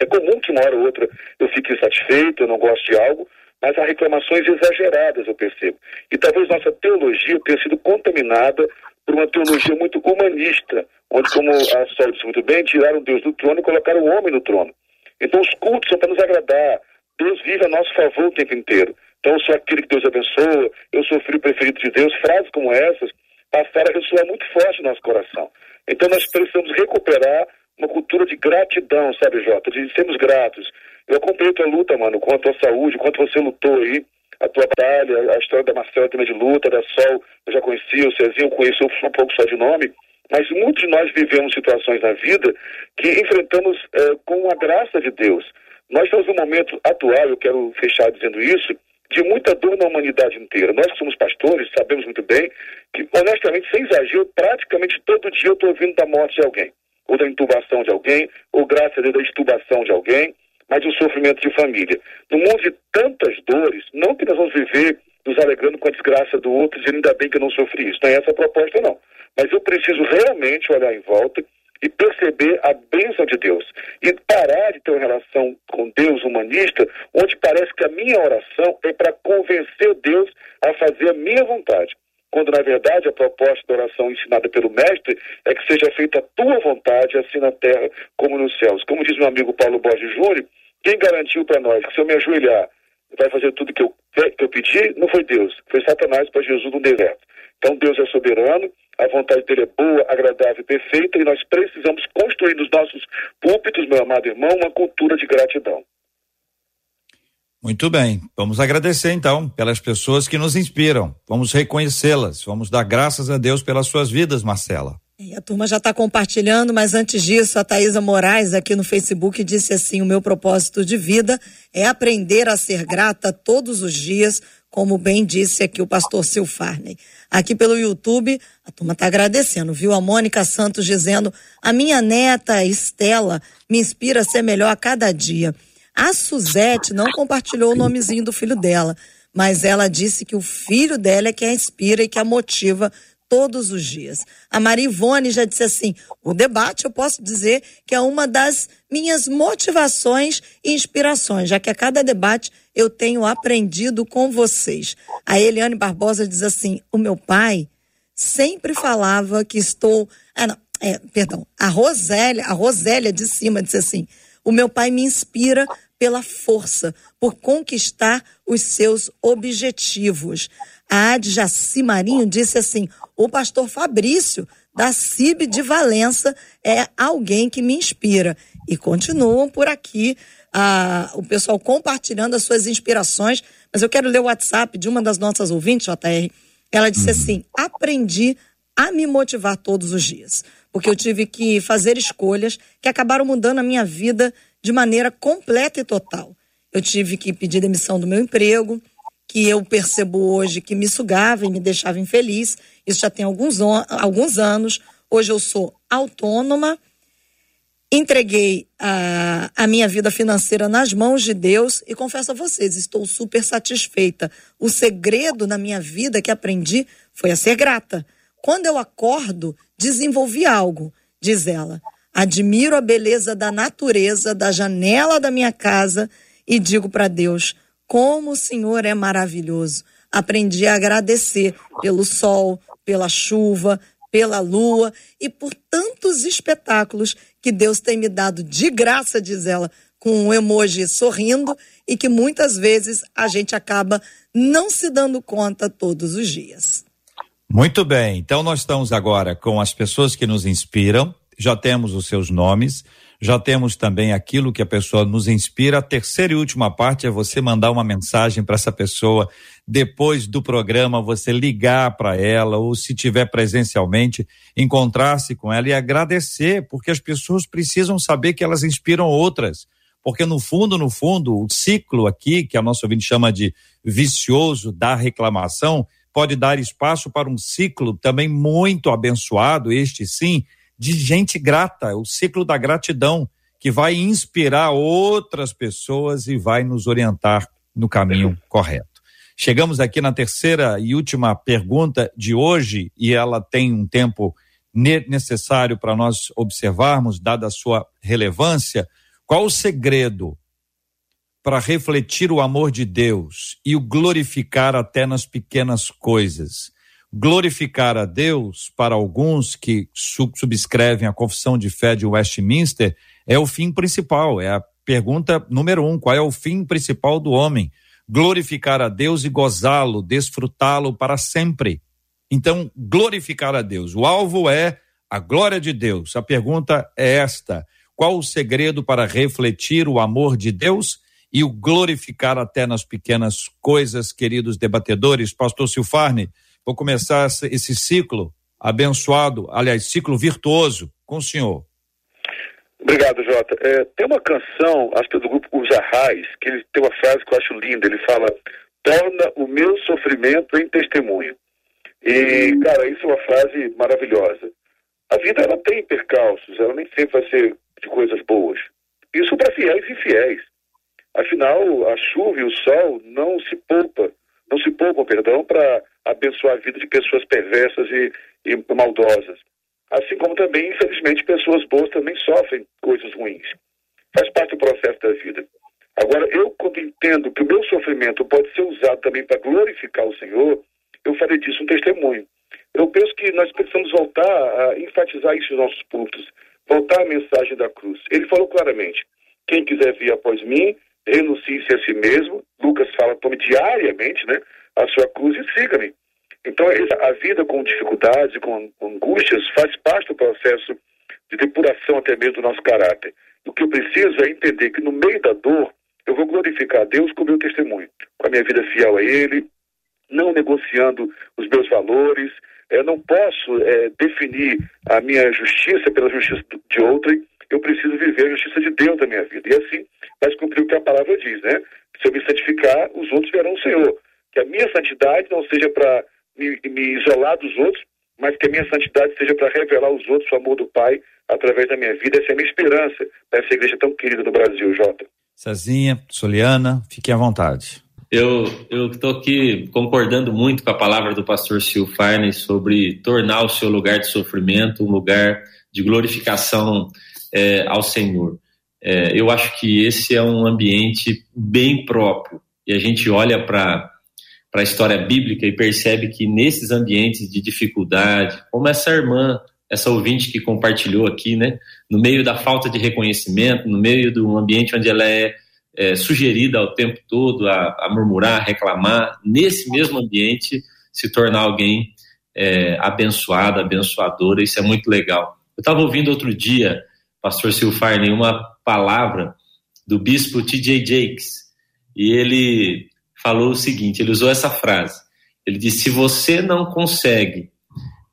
É comum que uma hora ou outra eu fique insatisfeito, eu não gosto de algo, mas há reclamações exageradas, eu percebo. E talvez nossa teologia tenha sido contaminada por uma teologia muito humanista, onde, como a Sol disse muito bem, tiraram Deus do trono e colocaram o homem no trono. Então os cultos são para nos agradar. Deus vive a nosso favor o tempo inteiro. Então, sou aquele que Deus abençoa, eu sou filho preferido de Deus. Frases como essas passaram a ressoar muito forte no nosso coração. Então, nós precisamos recuperar uma cultura de gratidão, sabe, Jota? De sermos gratos. Eu acompanhei tua luta, mano, com a tua saúde, quanto você lutou aí, a tua batalha, a história da Marcela também de luta, da Sol, eu já conhecia, o Cezinho eu conheço um pouco só de nome, mas muitos de nós vivemos situações na vida que enfrentamos é, com a graça de Deus. Nós estamos num momento atual, eu quero fechar dizendo isso, de muita dor na humanidade inteira. Nós que somos pastores sabemos muito bem que, honestamente, sem exagero, praticamente todo dia eu estou ouvindo da morte de alguém, ou da intubação de alguém, ou graças a Deus da extubação de alguém, mas do sofrimento de família. No mundo de tantas dores, não que nós vamos viver nos alegrando com a desgraça do outro, dizendo ainda bem que eu não sofri isso. Não é essa a proposta, não. Mas eu preciso realmente olhar em volta e perceber a bênção de Deus. E parar de ter uma relação com Deus humanista, onde parece que a minha oração é para convencer Deus a fazer a minha vontade. Quando, na verdade, a proposta da oração ensinada pelo Mestre é que seja feita a tua vontade, assim na terra como nos céus. Como diz meu amigo Paulo Borges Júnior, quem garantiu para nós que se eu me ajoelhar vai fazer tudo que eu, que eu pedi, não foi Deus, foi Satanás para Jesus no deserto. Então Deus é soberano, a vontade dele é boa, agradável e perfeita, e nós precisamos construir nos nossos púlpitos, meu amado irmão, uma cultura de gratidão. Muito bem, vamos agradecer então pelas pessoas que nos inspiram, vamos reconhecê-las, vamos dar graças a Deus pelas suas vidas, Marcela. E a turma já está compartilhando, mas antes disso, a Thaisa Moraes aqui no Facebook disse assim: o meu propósito de vida é aprender a ser grata todos os dias, como bem disse aqui o pastor Silfarney. Aqui pelo YouTube, a turma está agradecendo, viu? A Mônica Santos dizendo: a minha neta Estela me inspira a ser melhor a cada dia. A Suzete não compartilhou o nomezinho do filho dela, mas ela disse que o filho dela é que a inspira e que a motiva todos os dias. A Maria Ivone já disse assim: o debate eu posso dizer que é uma das minhas motivações e inspirações, já que a cada debate eu tenho aprendido com vocês. A Eliane Barbosa diz assim: o meu pai sempre falava que estou. Ah, não, é, perdão. A Rosélia, a Rosélia de cima disse assim: o meu pai me inspira pela força, por conquistar os seus objetivos. A Adjaci Marinho disse assim: o pastor Fabrício, da CIB de Valença, é alguém que me inspira. E continuam por aqui a, o pessoal compartilhando as suas inspirações. Mas eu quero ler o WhatsApp de uma das nossas ouvintes, JR. Ela disse uhum. assim: aprendi a me motivar todos os dias. Porque eu tive que fazer escolhas que acabaram mudando a minha vida de maneira completa e total. Eu tive que pedir demissão do meu emprego, que eu percebo hoje que me sugava e me deixava infeliz. Isso já tem alguns, alguns anos. Hoje eu sou autônoma, entreguei a, a minha vida financeira nas mãos de Deus e confesso a vocês, estou super satisfeita. O segredo na minha vida que aprendi foi a ser grata. Quando eu acordo, desenvolvi algo, diz ela. Admiro a beleza da natureza da janela da minha casa e digo para Deus: como o Senhor é maravilhoso. Aprendi a agradecer pelo sol, pela chuva, pela lua e por tantos espetáculos que Deus tem me dado de graça, diz ela, com um emoji sorrindo e que muitas vezes a gente acaba não se dando conta todos os dias. Muito bem, então nós estamos agora com as pessoas que nos inspiram, já temos os seus nomes já temos também aquilo que a pessoa nos inspira. A terceira e última parte é você mandar uma mensagem para essa pessoa depois do programa, você ligar para ela ou se tiver presencialmente, encontrar-se com ela e agradecer, porque as pessoas precisam saber que elas inspiram outras. Porque no fundo, no fundo, o ciclo aqui, que a nossa ouvinte chama de vicioso da reclamação, pode dar espaço para um ciclo também muito abençoado, este sim, de gente grata, o ciclo da gratidão, que vai inspirar outras pessoas e vai nos orientar no caminho correto. Chegamos aqui na terceira e última pergunta de hoje, e ela tem um tempo necessário para nós observarmos, dada a sua relevância. Qual o segredo para refletir o amor de Deus e o glorificar até nas pequenas coisas? Glorificar a Deus, para alguns que subscrevem a confissão de fé de Westminster, é o fim principal, é a pergunta número um: qual é o fim principal do homem? Glorificar a Deus e gozá-lo, desfrutá-lo para sempre. Então, glorificar a Deus. O alvo é a glória de Deus. A pergunta é esta: qual o segredo para refletir o amor de Deus e o glorificar até nas pequenas coisas, queridos debatedores? Pastor Silfarne, Vou começar esse ciclo abençoado, aliás, ciclo virtuoso com o senhor. Obrigado, Jota. É, tem uma canção, acho que é do grupo Os Arrais, que ele tem uma frase que eu acho linda. Ele fala: torna o meu sofrimento em testemunho. E, cara, isso é uma frase maravilhosa. A vida, ela tem percalços, ela nem sempre vai ser de coisas boas. Isso para fiéis e infiéis. Afinal, a chuva e o sol não se poupa, não se poupam, perdão, para abençoar a vida de pessoas perversas e, e maldosas. Assim como também, infelizmente, pessoas boas também sofrem coisas ruins. Faz parte do processo da vida. Agora, eu, quando entendo que o meu sofrimento pode ser usado também para glorificar o Senhor, eu farei disso um testemunho. Eu penso que nós precisamos voltar a enfatizar isso nos nossos púlpitos, voltar à mensagem da cruz. Ele falou claramente: quem quiser vir após mim, renuncie-se a si mesmo. Lucas fala, tome diariamente né, a sua cruz e siga-me. Então, a vida com dificuldades com angústias faz parte do processo de depuração até mesmo do nosso caráter. O que eu preciso é entender que no meio da dor, eu vou glorificar a Deus com o meu testemunho, com a minha vida fiel a Ele, não negociando os meus valores. Eu não posso é, definir a minha justiça pela justiça de outrem. Eu preciso viver a justiça de Deus na minha vida. E assim, mas cumprir o que a palavra diz, né? Se eu me santificar, os outros verão o Senhor. Que a minha santidade não seja para me, me isolar dos outros, mas que a minha santidade seja para revelar aos outros o amor do Pai através da minha vida. Essa é a minha esperança nessa igreja tão querida do Brasil, Jota. Cezinha, Soliana, fiquem à vontade. Eu estou aqui concordando muito com a palavra do pastor Sil Farney sobre tornar o seu lugar de sofrimento um lugar de glorificação é, ao Senhor. É, eu acho que esse é um ambiente bem próprio. E a gente olha para para a história bíblica e percebe que nesses ambientes de dificuldade, como essa irmã, essa ouvinte que compartilhou aqui, né, no meio da falta de reconhecimento, no meio de um ambiente onde ela é, é sugerida o tempo todo a, a, murmurar, a reclamar, nesse mesmo ambiente se tornar alguém é, abençoado, abençoadora, isso é muito legal. Eu estava ouvindo outro dia, pastor Silfarne, uma palavra do bispo T.J. Jakes, e ele falou o seguinte: ele usou essa frase. Ele disse: se você não consegue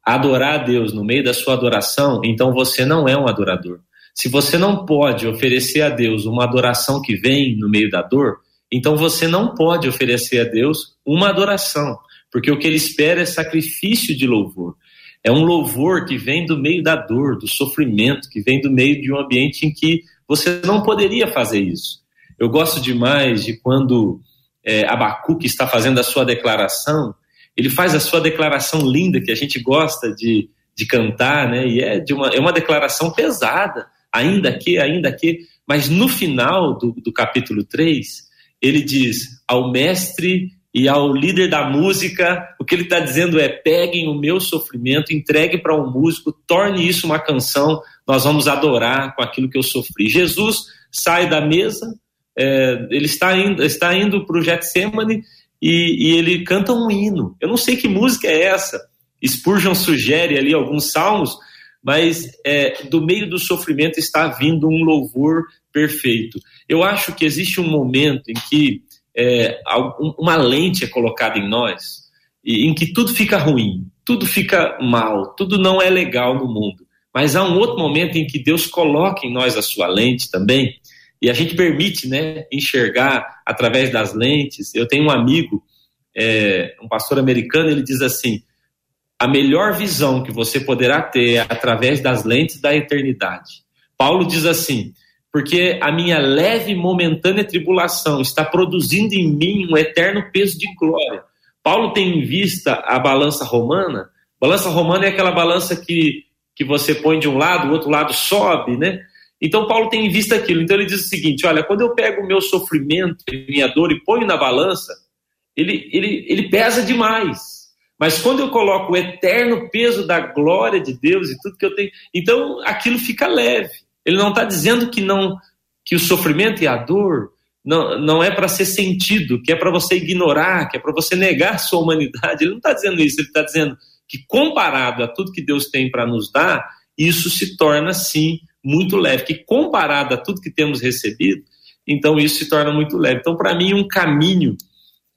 adorar a Deus no meio da sua adoração, então você não é um adorador. Se você não pode oferecer a Deus uma adoração que vem no meio da dor, então você não pode oferecer a Deus uma adoração, porque o que ele espera é sacrifício de louvor. É um louvor que vem do meio da dor, do sofrimento, que vem do meio de um ambiente em que você não poderia fazer isso. Eu gosto demais de quando é, Abacuque está fazendo a sua declaração, ele faz a sua declaração linda que a gente gosta de, de cantar, né? E é, de uma, é uma declaração pesada, ainda que, ainda que, mas no final do, do capítulo 3, ele diz ao mestre e ao líder da música, o que ele está dizendo é: peguem o meu sofrimento, entregue para um músico, torne isso uma canção, nós vamos adorar com aquilo que eu sofri. Jesus sai da mesa, é, ele está indo, está indo para o Getsemane e, e ele canta um hino. Eu não sei que música é essa. Spurgeon sugere ali alguns salmos, mas é, do meio do sofrimento está vindo um louvor perfeito. Eu acho que existe um momento em que é, uma lente é colocada em nós, em que tudo fica ruim, tudo fica mal, tudo não é legal no mundo. Mas há um outro momento em que Deus coloca em nós a sua lente também, e a gente permite né, enxergar através das lentes. Eu tenho um amigo, é, um pastor americano, ele diz assim: a melhor visão que você poderá ter é através das lentes da eternidade. Paulo diz assim: porque a minha leve e momentânea tribulação está produzindo em mim um eterno peso de glória. Paulo tem em vista a balança romana. Balança romana é aquela balança que, que você põe de um lado, o outro lado sobe, né? Então, Paulo tem em vista aquilo. Então, ele diz o seguinte: olha, quando eu pego o meu sofrimento, minha dor e ponho na balança, ele, ele, ele pesa demais. Mas quando eu coloco o eterno peso da glória de Deus e tudo que eu tenho, então aquilo fica leve. Ele não está dizendo que não que o sofrimento e a dor não, não é para ser sentido, que é para você ignorar, que é para você negar a sua humanidade. Ele não está dizendo isso, ele está dizendo que comparado a tudo que Deus tem para nos dar, isso se torna sim muito leve, que comparado a tudo que temos recebido, então isso se torna muito leve. Então, para mim, um caminho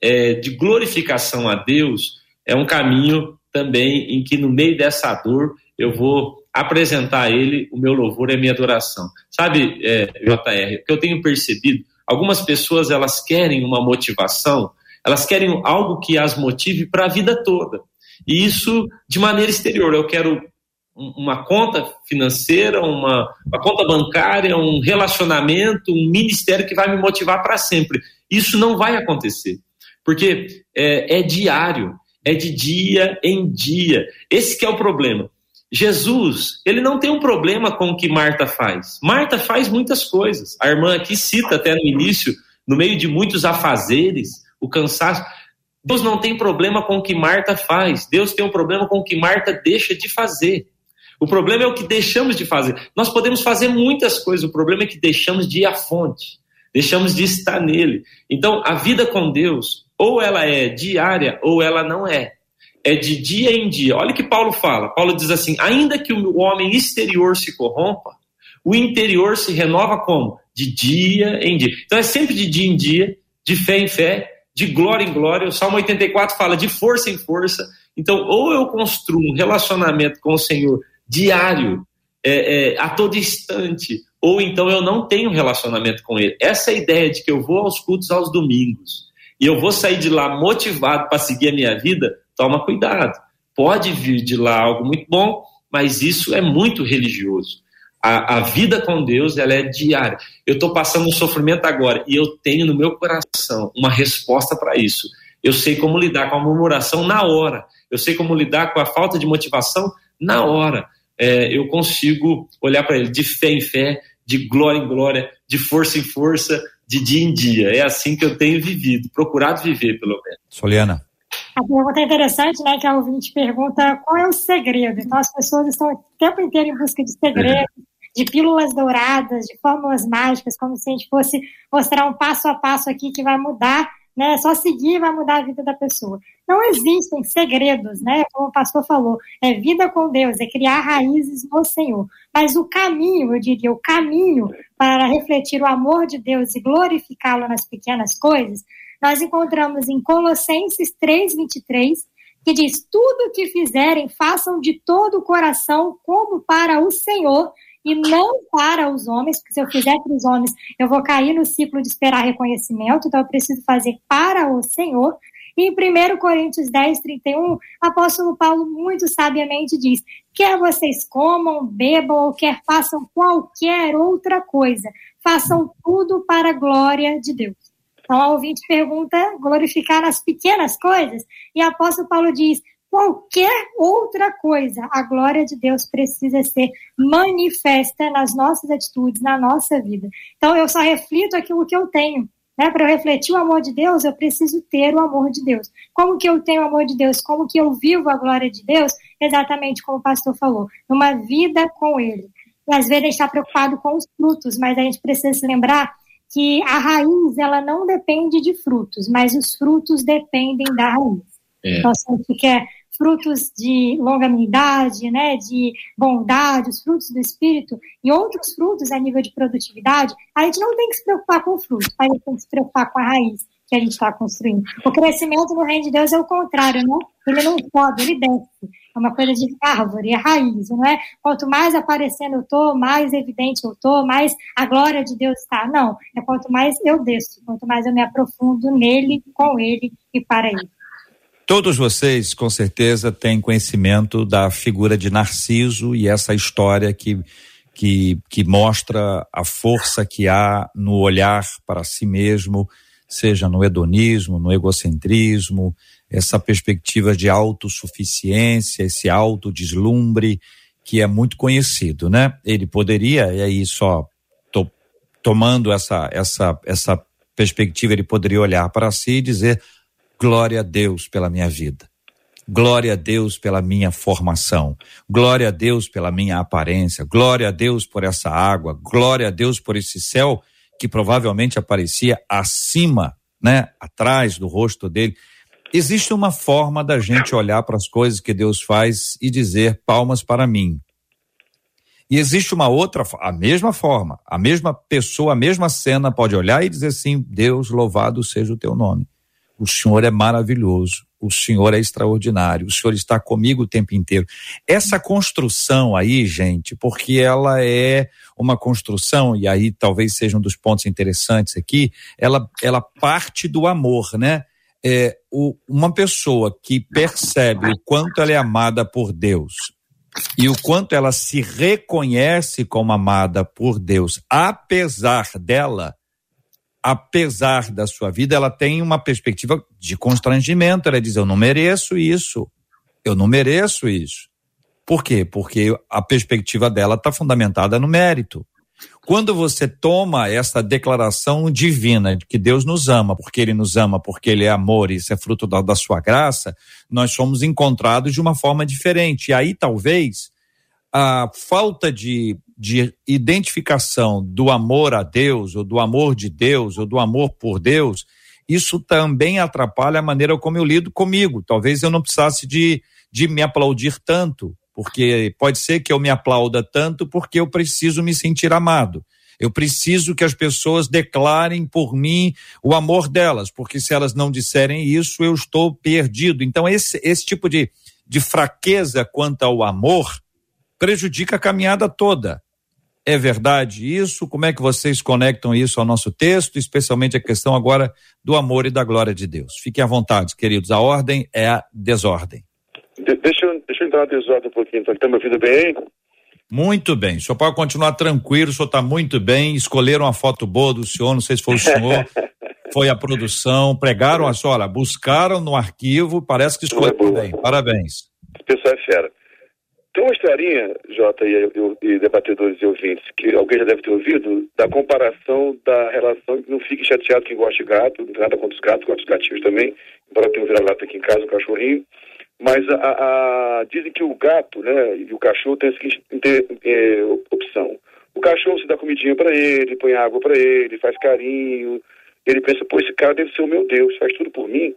é, de glorificação a Deus é um caminho também em que, no meio dessa dor, eu vou apresentar a Ele o meu louvor e a minha adoração. Sabe, é, JR, o que eu tenho percebido, algumas pessoas elas querem uma motivação, elas querem algo que as motive para a vida toda. E isso de maneira exterior. Eu quero uma conta financeira, uma, uma, conta bancária, um relacionamento, um ministério que vai me motivar para sempre. Isso não vai acontecer, porque é, é, diário, é de dia em dia. Esse que é o problema. Jesus, ele não tem um problema com o que Marta faz. Marta faz muitas coisas. A irmã aqui cita até no início, no meio de muitos afazeres, o cansaço. Deus não tem problema com o que Marta faz. Deus tem um problema com o que Marta deixa de fazer. O problema é o que deixamos de fazer. Nós podemos fazer muitas coisas, o problema é que deixamos de ir à fonte. deixamos de estar nele. Então, a vida com Deus, ou ela é diária, ou ela não é. É de dia em dia. Olha o que Paulo fala. Paulo diz assim: ainda que o homem exterior se corrompa, o interior se renova como? De dia em dia. Então é sempre de dia em dia, de fé em fé, de glória em glória. O Salmo 84 fala de força em força. Então, ou eu construo um relacionamento com o Senhor diário, é, é, a todo instante, ou então eu não tenho relacionamento com Ele. Essa é ideia de que eu vou aos cultos aos domingos e eu vou sair de lá motivado para seguir a minha vida, toma cuidado. Pode vir de lá algo muito bom, mas isso é muito religioso. A, a vida com Deus ela é diária. Eu estou passando um sofrimento agora e eu tenho no meu coração uma resposta para isso. Eu sei como lidar com a murmuração na hora. Eu sei como lidar com a falta de motivação na hora. É, eu consigo olhar para ele de fé em fé, de glória em glória, de força em força, de dia em dia. É assim que eu tenho vivido, procurado viver, pelo menos. Soliana. A pergunta é interessante, né? Que a ouvinte pergunta qual é o segredo. Então, as pessoas estão o tempo inteiro em busca de segredos, de pílulas douradas, de fórmulas mágicas, como se a gente fosse mostrar um passo a passo aqui que vai mudar, né? Só seguir vai mudar a vida da pessoa. Não existem segredos, né? Como o pastor falou, é vida com Deus, é criar raízes no Senhor. Mas o caminho, eu diria, o caminho para refletir o amor de Deus e glorificá-lo nas pequenas coisas, nós encontramos em Colossenses 3:23, que diz: "Tudo que fizerem, façam de todo o coração como para o Senhor e não para os homens, porque se eu fizer para os homens, eu vou cair no ciclo de esperar reconhecimento, então eu preciso fazer para o Senhor. Em 1 Coríntios 10, 31, o apóstolo Paulo muito sabiamente diz: quer vocês comam, bebam ou quer façam qualquer outra coisa, façam tudo para a glória de Deus. Então, a ouvinte pergunta glorificar nas pequenas coisas, e o apóstolo Paulo diz: qualquer outra coisa, a glória de Deus precisa ser manifesta nas nossas atitudes, na nossa vida. Então, eu só reflito aquilo que eu tenho. Né? Para eu refletir o amor de Deus, eu preciso ter o amor de Deus. Como que eu tenho o amor de Deus? Como que eu vivo a glória de Deus? Exatamente como o pastor falou, numa vida com Ele. E às vezes a gente está preocupado com os frutos, mas a gente precisa se lembrar que a raiz ela não depende de frutos, mas os frutos dependem da raiz. É. Então, se a gente quer frutos de longanimidade, né, de bondade, os frutos do espírito e outros frutos a nível de produtividade, a gente não tem que se preocupar com o fruto, a gente tem que se preocupar com a raiz que a gente está construindo. O crescimento no reino de Deus é o contrário, né? Ele não sobe, ele desce. É uma coisa de árvore, é raiz, não é? Quanto mais aparecendo eu tô, mais evidente eu tô, mais a glória de Deus está. Não, é quanto mais eu desço, quanto mais eu me aprofundo nele, com ele e para ele. Todos vocês, com certeza, têm conhecimento da figura de Narciso e essa história que, que, que mostra a força que há no olhar para si mesmo, seja no hedonismo, no egocentrismo, essa perspectiva de autossuficiência, esse autodeslumbre que é muito conhecido, né? Ele poderia, e aí só tô tomando essa, essa, essa perspectiva, ele poderia olhar para si e dizer: Glória a Deus pela minha vida. Glória a Deus pela minha formação. Glória a Deus pela minha aparência. Glória a Deus por essa água. Glória a Deus por esse céu que provavelmente aparecia acima, né, atrás do rosto dele. Existe uma forma da gente olhar para as coisas que Deus faz e dizer palmas para mim. E existe uma outra, a mesma forma, a mesma pessoa, a mesma cena pode olhar e dizer assim: Deus, louvado seja o teu nome. O Senhor é maravilhoso, o Senhor é extraordinário, o Senhor está comigo o tempo inteiro. Essa construção aí, gente, porque ela é uma construção, e aí talvez seja um dos pontos interessantes aqui, ela, ela parte do amor, né? É, o, uma pessoa que percebe o quanto ela é amada por Deus e o quanto ela se reconhece como amada por Deus, apesar dela, apesar da sua vida, ela tem uma perspectiva de constrangimento. Ela diz: Eu não mereço isso. Eu não mereço isso. Por quê? Porque a perspectiva dela está fundamentada no mérito. Quando você toma essa declaração divina de que Deus nos ama, porque Ele nos ama, porque Ele é amor, e isso é fruto da, da sua graça, nós somos encontrados de uma forma diferente. E aí talvez a falta de de identificação do amor a Deus, ou do amor de Deus, ou do amor por Deus, isso também atrapalha a maneira como eu lido comigo. Talvez eu não precisasse de, de me aplaudir tanto, porque pode ser que eu me aplauda tanto porque eu preciso me sentir amado. Eu preciso que as pessoas declarem por mim o amor delas, porque se elas não disserem isso, eu estou perdido. Então, esse, esse tipo de, de fraqueza quanto ao amor prejudica a caminhada toda. É verdade isso? Como é que vocês conectam isso ao nosso texto, especialmente a questão agora do amor e da glória de Deus? Fiquem à vontade, queridos. A ordem é a desordem. De deixa, eu, deixa eu entrar na desordem um pouquinho, então. Está me ouvindo bem? Muito bem. O senhor pode continuar tranquilo, o senhor está muito bem. Escolheram uma foto boa do senhor, não sei se foi o senhor, foi a produção, pregaram a senhora, buscaram no arquivo, parece que escolheram é bem. Parabéns. O pessoal é fera. Tem uma historinha, Jota e, e, e, debatedores e ouvintes, que alguém já deve ter ouvido, da comparação da relação, não fique chateado quem gosta de gato, nada contra os gatos, gosta dos gatinhos também, embora tenha um vira-lata aqui em casa, um cachorrinho, mas a, a, dizem que o gato né, e o cachorro têm a seguinte é, opção. O cachorro se dá comidinha para ele, põe água para ele, faz carinho, ele pensa, pô, esse cara deve ser o meu Deus, faz tudo por mim.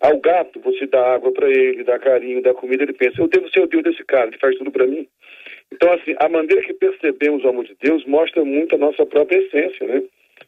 Ao gato, você dá água para ele, dá carinho, dá comida, ele pensa, eu devo ser o Deus desse cara, ele faz tudo para mim. Então, assim, a maneira que percebemos o amor de Deus mostra muito a nossa própria essência, né?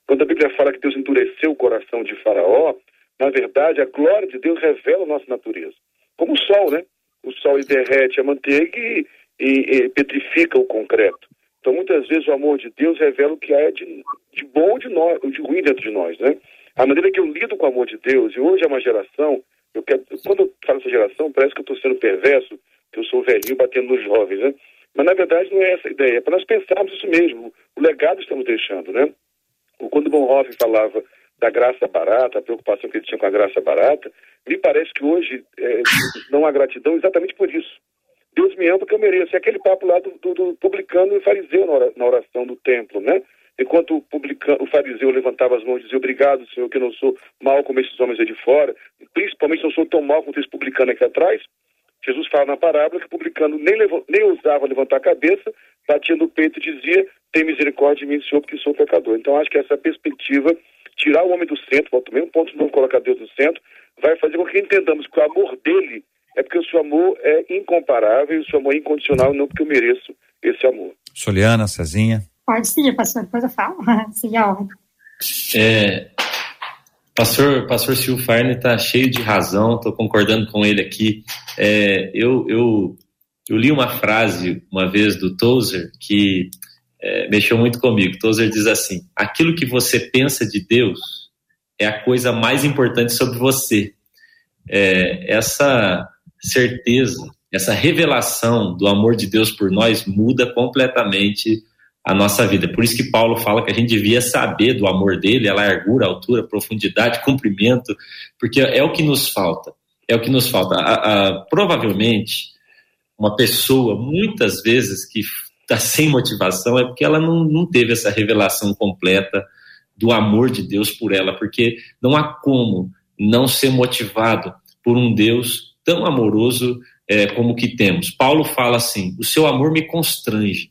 Quando a Bíblia fala que Deus endureceu o coração de Faraó, na verdade, a glória de Deus revela a nossa natureza. Como o sol, né? O sol derrete a manteiga e, e, e petrifica o concreto. Então, muitas vezes, o amor de Deus revela o que há de, de bom de nós, de ruim dentro de nós, né? A maneira que eu lido com o amor de Deus, e hoje é uma geração, eu quero, quando eu falo essa geração, parece que eu estou sendo perverso, que eu sou velhinho batendo nos jovens, né? Mas na verdade não é essa a ideia, é para nós pensarmos isso mesmo, o legado estamos deixando, né? Quando Bonhoeffer falava da graça barata, a preocupação que ele tinha com a graça barata, me parece que hoje é, não há gratidão exatamente por isso. Deus me ama porque eu mereço. É aquele papo lá do, do, do publicano e fariseu na oração do templo, né? Enquanto o, publicano, o fariseu levantava as mãos e dizia, obrigado, Senhor, que eu não sou mal como esses homens aí de fora, principalmente não sou tão mal quanto esse publicano aqui atrás, Jesus fala na parábola que o publicano nem, levou, nem ousava levantar a cabeça, batia no peito e dizia, tem misericórdia de mim, Senhor, porque sou pecador. Então, acho que essa perspectiva, tirar o homem do centro, volta um ponto de novo, colocar Deus no centro, vai fazer com que entendamos que o amor dele é porque o seu amor é incomparável, o seu amor é incondicional, não porque eu mereço esse amor. Soliana, Cezinha. Pode sim, pastor, depois eu falo. Sim, a ordem. É, pastor, pastor Silvio Farne está cheio de razão, estou concordando com ele aqui. É, eu, eu, eu li uma frase uma vez do Tozer que é, mexeu muito comigo. Tozer diz assim: aquilo que você pensa de Deus é a coisa mais importante sobre você. É, essa certeza, essa revelação do amor de Deus por nós muda completamente a nossa vida. Por isso que Paulo fala que a gente devia saber do amor dele, a largura, a altura, a profundidade, comprimento, porque é o que nos falta. É o que nos falta. A, a, provavelmente, uma pessoa, muitas vezes, que está sem motivação, é porque ela não, não teve essa revelação completa do amor de Deus por ela, porque não há como não ser motivado por um Deus tão amoroso é, como o que temos. Paulo fala assim: o seu amor me constrange.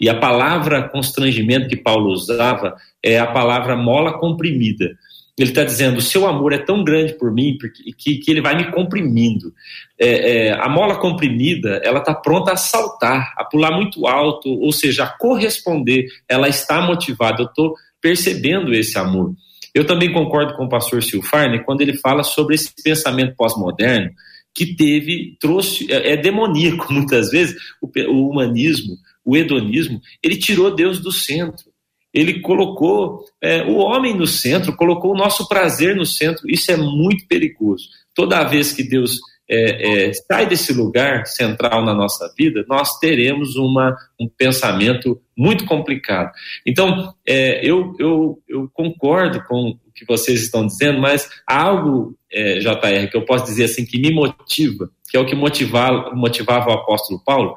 E a palavra constrangimento que Paulo usava é a palavra mola comprimida. Ele está dizendo: o seu amor é tão grande por mim que, que ele vai me comprimindo. É, é, a mola comprimida, ela está pronta a saltar, a pular muito alto, ou seja, a corresponder. Ela está motivada. Eu estou percebendo esse amor. Eu também concordo com o pastor Silfarne quando ele fala sobre esse pensamento pós-moderno que teve, trouxe, é, é demoníaco muitas vezes, o, o humanismo, o hedonismo, ele tirou Deus do centro. Ele colocou é, o homem no centro, colocou o nosso prazer no centro. Isso é muito perigoso. Toda vez que Deus é, é, sai desse lugar central na nossa vida, nós teremos uma, um pensamento muito complicado. Então, é, eu, eu, eu concordo com o que vocês estão dizendo, mas há algo, é, JR, que eu posso dizer assim, que me motiva, que é o que motivava, motivava o apóstolo Paulo,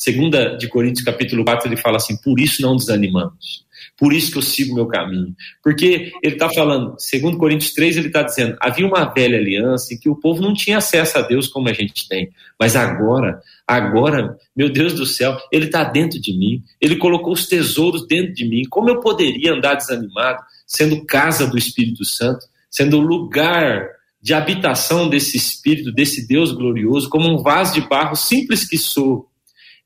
Segunda de Coríntios capítulo 4, ele fala assim: "Por isso não desanimamos. Por isso que eu sigo meu caminho". Porque ele está falando, segundo Coríntios 3, ele está dizendo: havia uma velha aliança em que o povo não tinha acesso a Deus como a gente tem, mas agora, agora, meu Deus do céu, ele está dentro de mim. Ele colocou os tesouros dentro de mim. Como eu poderia andar desanimado sendo casa do Espírito Santo, sendo lugar de habitação desse Espírito, desse Deus glorioso, como um vaso de barro simples que sou?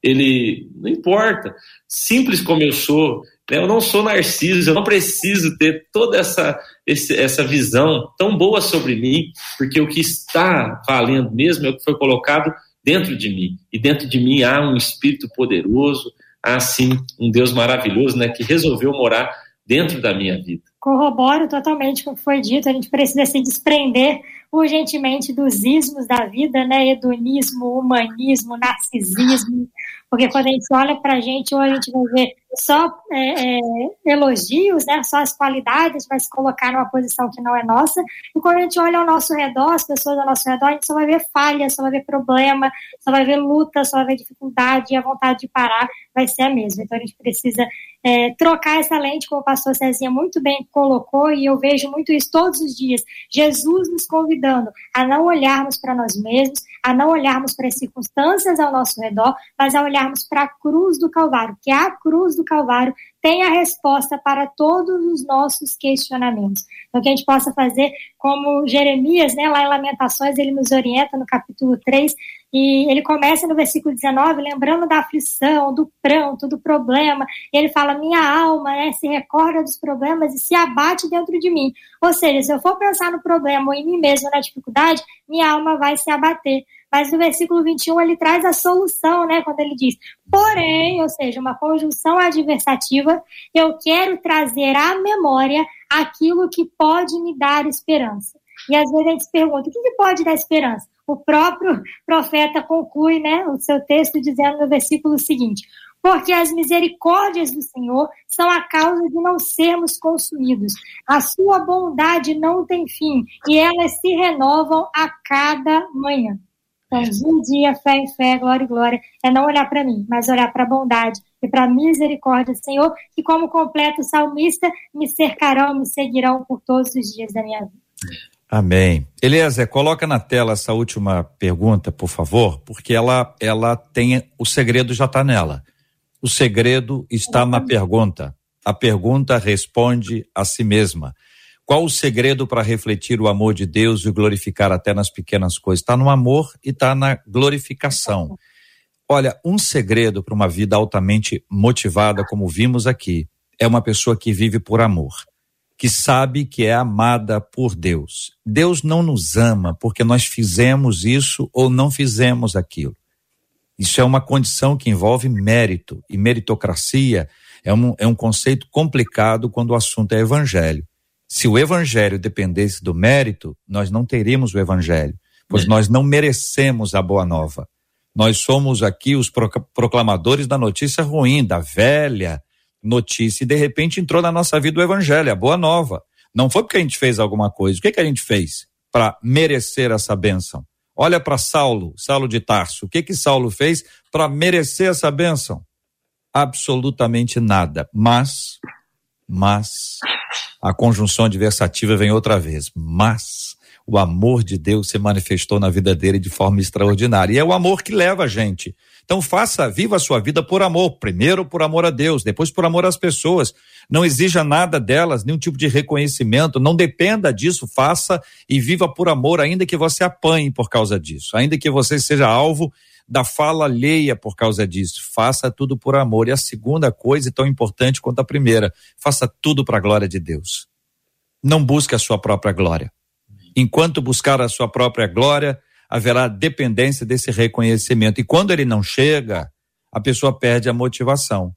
Ele não importa, simples como eu sou, né? eu não sou narciso, eu não preciso ter toda essa, esse, essa visão tão boa sobre mim, porque o que está valendo mesmo é o que foi colocado dentro de mim, e dentro de mim há um Espírito poderoso, há sim um Deus maravilhoso, né, que resolveu morar dentro da minha vida. Corroboro totalmente com o que foi dito, a gente precisa se desprender urgentemente dos ismos da vida, né? Hedonismo, humanismo, narcisismo, porque quando a gente olha para a gente, ou a gente vai ver só é, é, elogios, né? Só as qualidades, vai se colocar numa posição que não é nossa. E quando a gente olha ao nosso redor, as pessoas ao nosso redor, a gente só vai ver falhas, só vai ver problema, só vai ver luta, só vai ver dificuldade e a vontade de parar vai ser a mesma. Então a gente precisa é, trocar essa lente, como o pastor Cezinha muito bem colocou, e eu vejo muito isso todos os dias. Jesus nos convidando a não olharmos para nós mesmos, a não olharmos para as circunstâncias ao nosso redor, mas a olharmos para a cruz do Calvário, que é a cruz do Calvário tem a resposta para todos os nossos questionamentos. Então, que a gente possa fazer como Jeremias, né, lá em Lamentações, ele nos orienta no capítulo 3, e ele começa no versículo 19, lembrando da aflição, do pranto, do problema. Ele fala: Minha alma né, se recorda dos problemas e se abate dentro de mim. Ou seja, se eu for pensar no problema ou em mim mesmo, na dificuldade, minha alma vai se abater. Mas no versículo 21 ele traz a solução, né? Quando ele diz, porém, ou seja, uma conjunção adversativa, eu quero trazer à memória aquilo que pode me dar esperança. E às vezes a gente se pergunta, o que, que pode dar esperança? O próprio profeta conclui, né, o seu texto dizendo no versículo seguinte: porque as misericórdias do Senhor são a causa de não sermos consumidos. A sua bondade não tem fim e elas se renovam a cada manhã. Então, dia em dia, fé em fé, glória em glória, é não olhar para mim, mas olhar para a bondade e para a misericórdia do Senhor, que, como completo salmista, me cercarão, me seguirão por todos os dias da minha vida. Amém. Eliezer, coloca na tela essa última pergunta, por favor, porque ela, ela tem. O segredo já está nela. O segredo está na pergunta. A pergunta responde a si mesma. Qual o segredo para refletir o amor de Deus e glorificar até nas pequenas coisas? Está no amor e está na glorificação. Olha, um segredo para uma vida altamente motivada, como vimos aqui, é uma pessoa que vive por amor, que sabe que é amada por Deus. Deus não nos ama porque nós fizemos isso ou não fizemos aquilo. Isso é uma condição que envolve mérito, e meritocracia é um, é um conceito complicado quando o assunto é evangelho. Se o evangelho dependesse do mérito, nós não teríamos o evangelho, pois é. nós não merecemos a boa nova. Nós somos aqui os proclamadores da notícia ruim, da velha notícia, e de repente entrou na nossa vida o evangelho, a boa nova. Não foi porque a gente fez alguma coisa. O que, que a gente fez para merecer essa bênção? Olha para Saulo, Saulo de Tarso. O que que Saulo fez para merecer essa bênção? Absolutamente nada. Mas, mas a conjunção adversativa vem outra vez. Mas o amor de Deus se manifestou na vida dele de forma extraordinária. E é o amor que leva a gente. Então faça, viva a sua vida por amor. Primeiro por amor a Deus, depois por amor às pessoas. Não exija nada delas, nenhum tipo de reconhecimento. Não dependa disso. Faça e viva por amor, ainda que você apanhe por causa disso. Ainda que você seja alvo da fala alheia por causa disso. Faça tudo por amor. E a segunda coisa, tão importante quanto a primeira, faça tudo para a glória de Deus. Não busque a sua própria glória. Enquanto buscar a sua própria glória, haverá dependência desse reconhecimento. E quando ele não chega, a pessoa perde a motivação.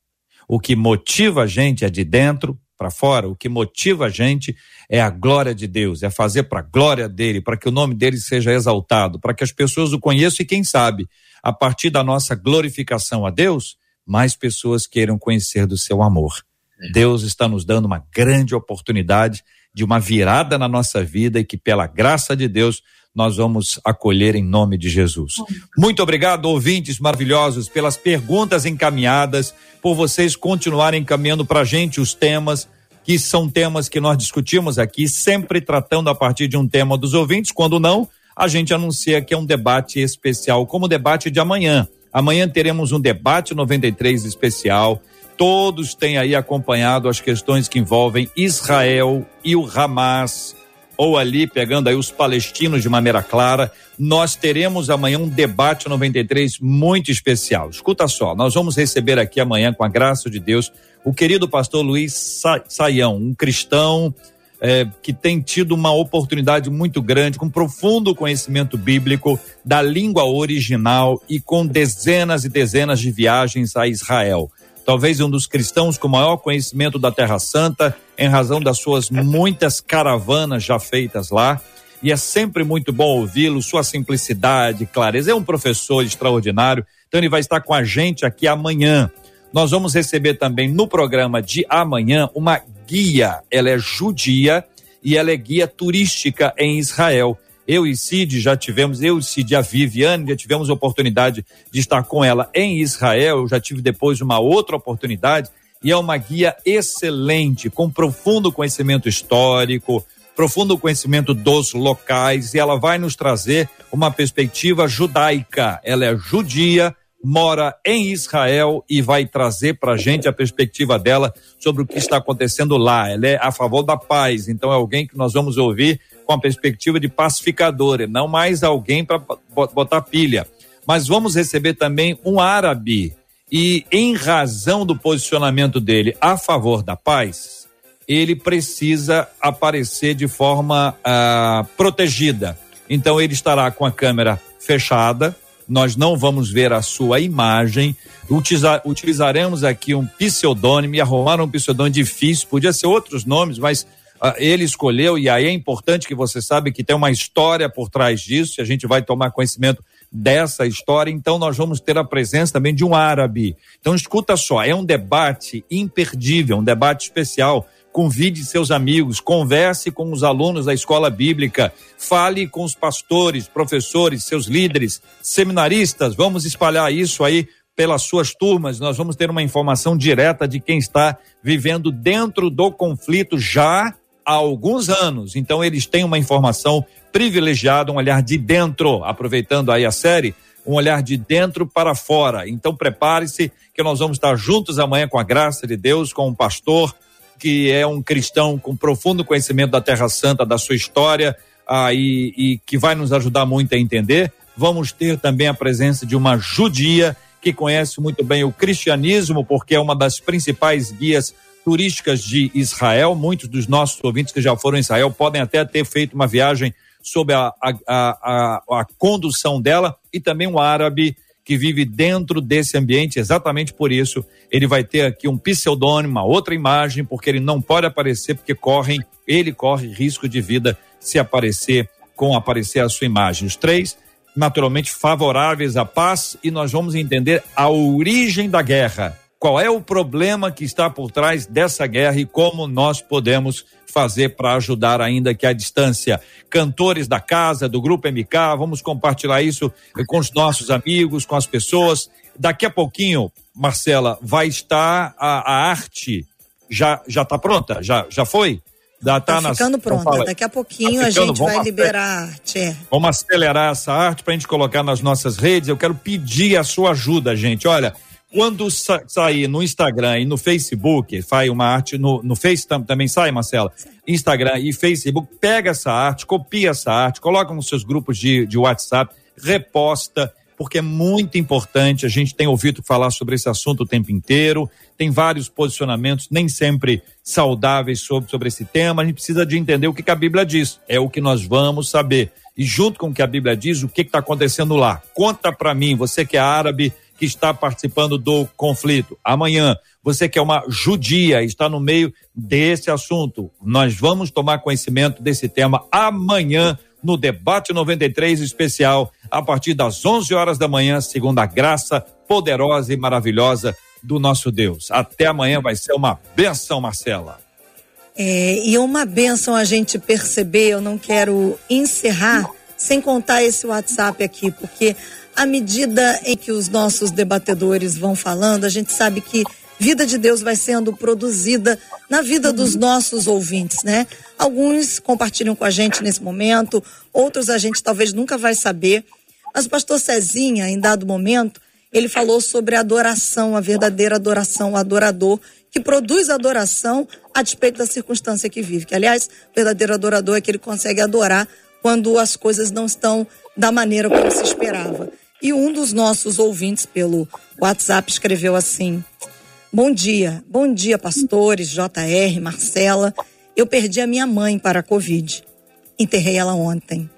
O que motiva a gente é de dentro para fora, o que motiva a gente é a glória de Deus, é fazer para a glória dele, para que o nome dele seja exaltado, para que as pessoas o conheçam e quem sabe a partir da nossa glorificação a Deus, mais pessoas queiram conhecer do seu amor. É. Deus está nos dando uma grande oportunidade de uma virada na nossa vida e que, pela graça de Deus, nós vamos acolher em nome de Jesus. Muito obrigado, ouvintes maravilhosos, pelas perguntas encaminhadas, por vocês continuarem encaminhando para a gente os temas, que são temas que nós discutimos aqui, sempre tratando a partir de um tema dos ouvintes. Quando não, a gente anuncia que é um debate especial, como o debate de amanhã. Amanhã teremos um debate 93 especial. Todos têm aí acompanhado as questões que envolvem Israel e o Hamas ou ali pegando aí os palestinos de maneira clara, nós teremos amanhã um debate 93 muito especial. Escuta só, nós vamos receber aqui amanhã, com a graça de Deus, o querido pastor Luiz Sa Saião, um cristão é, que tem tido uma oportunidade muito grande, com profundo conhecimento bíblico da língua original e com dezenas e dezenas de viagens a Israel talvez um dos cristãos com maior conhecimento da Terra Santa, em razão das suas muitas caravanas já feitas lá. E é sempre muito bom ouvi-lo, sua simplicidade, clareza. É um professor extraordinário, então ele vai estar com a gente aqui amanhã. Nós vamos receber também no programa de amanhã uma guia. Ela é judia e ela é guia turística em Israel. Eu e Cid já tivemos, eu e Cid, a Viviane, já tivemos oportunidade de estar com ela em Israel. Eu já tive depois uma outra oportunidade e é uma guia excelente, com profundo conhecimento histórico, profundo conhecimento dos locais e ela vai nos trazer uma perspectiva judaica. Ela é judia, mora em Israel e vai trazer para gente a perspectiva dela sobre o que está acontecendo lá. Ela é a favor da paz, então é alguém que nós vamos ouvir com a perspectiva de pacificador, e não mais alguém para botar pilha. Mas vamos receber também um árabe. E em razão do posicionamento dele a favor da paz, ele precisa aparecer de forma ah, protegida. Então ele estará com a câmera fechada, nós não vamos ver a sua imagem. Utiliza, utilizaremos aqui um pseudônimo, e arrumar um pseudônimo difícil, podia ser outros nomes, mas ah, ele escolheu, e aí é importante que você sabe que tem uma história por trás disso, e a gente vai tomar conhecimento dessa história, então nós vamos ter a presença também de um árabe. Então escuta só, é um debate imperdível, um debate especial. Convide seus amigos, converse com os alunos da escola bíblica, fale com os pastores, professores, seus líderes, seminaristas. Vamos espalhar isso aí pelas suas turmas, nós vamos ter uma informação direta de quem está vivendo dentro do conflito já há alguns anos. Então eles têm uma informação privilegiada, um olhar de dentro, aproveitando aí a série, um olhar de dentro para fora. Então prepare-se que nós vamos estar juntos amanhã com a graça de Deus, com um pastor que é um cristão com profundo conhecimento da Terra Santa, da sua história, ah, e, e que vai nos ajudar muito a entender. Vamos ter também a presença de uma judia que conhece muito bem o cristianismo, porque é uma das principais guias turísticas de Israel. Muitos dos nossos ouvintes que já foram a Israel podem até ter feito uma viagem sob a, a, a, a, condução dela e também um árabe que vive dentro desse ambiente. Exatamente por isso, ele vai ter aqui um pseudônimo, uma outra imagem, porque ele não pode aparecer, porque correm, ele corre risco de vida se aparecer com aparecer a sua imagem. Os três, naturalmente, favoráveis à paz, e nós vamos entender a origem da guerra qual é o problema que está por trás dessa guerra e como nós podemos fazer para ajudar ainda que à distância. Cantores da casa, do Grupo MK, vamos compartilhar isso com os nossos amigos, com as pessoas. Daqui a pouquinho, Marcela, vai estar a, a arte, já já está pronta? Já, já foi? Já tá, tá ficando nas... pronta. Daqui a pouquinho tá a gente vai liberar a arte. É. Vamos acelerar essa arte para a gente colocar nas nossas redes. Eu quero pedir a sua ajuda, gente. Olha, quando sa sair no Instagram e no Facebook, sai uma arte, no, no Face também sai, Marcela? Instagram e Facebook, pega essa arte, copia essa arte, coloca nos seus grupos de, de WhatsApp, reposta, porque é muito importante. A gente tem ouvido falar sobre esse assunto o tempo inteiro, tem vários posicionamentos, nem sempre saudáveis sobre, sobre esse tema. A gente precisa de entender o que, que a Bíblia diz. É o que nós vamos saber. E junto com o que a Bíblia diz, o que está acontecendo lá. Conta para mim, você que é árabe, que está participando do conflito. Amanhã, você que é uma judia, está no meio desse assunto. Nós vamos tomar conhecimento desse tema amanhã no debate 93 especial, a partir das 11 horas da manhã, segundo a graça poderosa e maravilhosa do nosso Deus. Até amanhã vai ser uma benção, Marcela. É, e uma benção a gente perceber, eu não quero encerrar sem contar esse WhatsApp aqui, porque à medida em que os nossos debatedores vão falando, a gente sabe que vida de Deus vai sendo produzida na vida dos nossos ouvintes, né? Alguns compartilham com a gente nesse momento, outros a gente talvez nunca vai saber. Mas o pastor Cezinha, em dado momento, ele falou sobre a adoração, a verdadeira adoração, o adorador que produz adoração a despeito da circunstância que vive. Que, aliás, o verdadeiro adorador é que ele consegue adorar quando as coisas não estão da maneira como se esperava. E um dos nossos ouvintes pelo WhatsApp escreveu assim: Bom dia, bom dia, pastores, JR, Marcela. Eu perdi a minha mãe para a Covid. Enterrei ela ontem.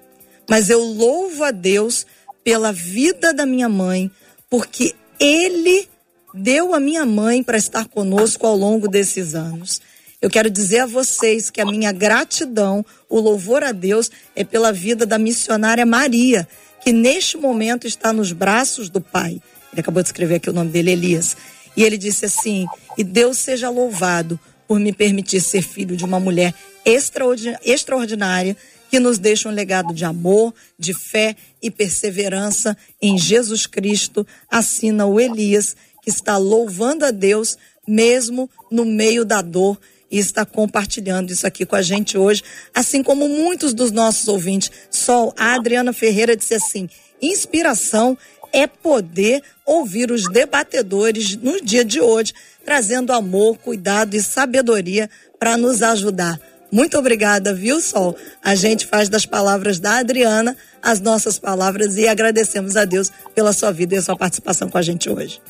Mas eu louvo a Deus pela vida da minha mãe, porque Ele deu a minha mãe para estar conosco ao longo desses anos. Eu quero dizer a vocês que a minha gratidão, o louvor a Deus, é pela vida da missionária Maria, que neste momento está nos braços do Pai. Ele acabou de escrever aqui o nome dele, Elias. E ele disse assim: E Deus seja louvado por me permitir ser filho de uma mulher extraordinária que nos deixa um legado de amor, de fé e perseverança em Jesus Cristo, assina o Elias, que está louvando a Deus mesmo no meio da dor e está compartilhando isso aqui com a gente hoje, assim como muitos dos nossos ouvintes. Sol, a Adriana Ferreira disse assim: inspiração é poder ouvir os debatedores no dia de hoje, trazendo amor, cuidado e sabedoria para nos ajudar. Muito obrigada, viu, Sol? A gente faz das palavras da Adriana as nossas palavras e agradecemos a Deus pela sua vida e a sua participação com a gente hoje.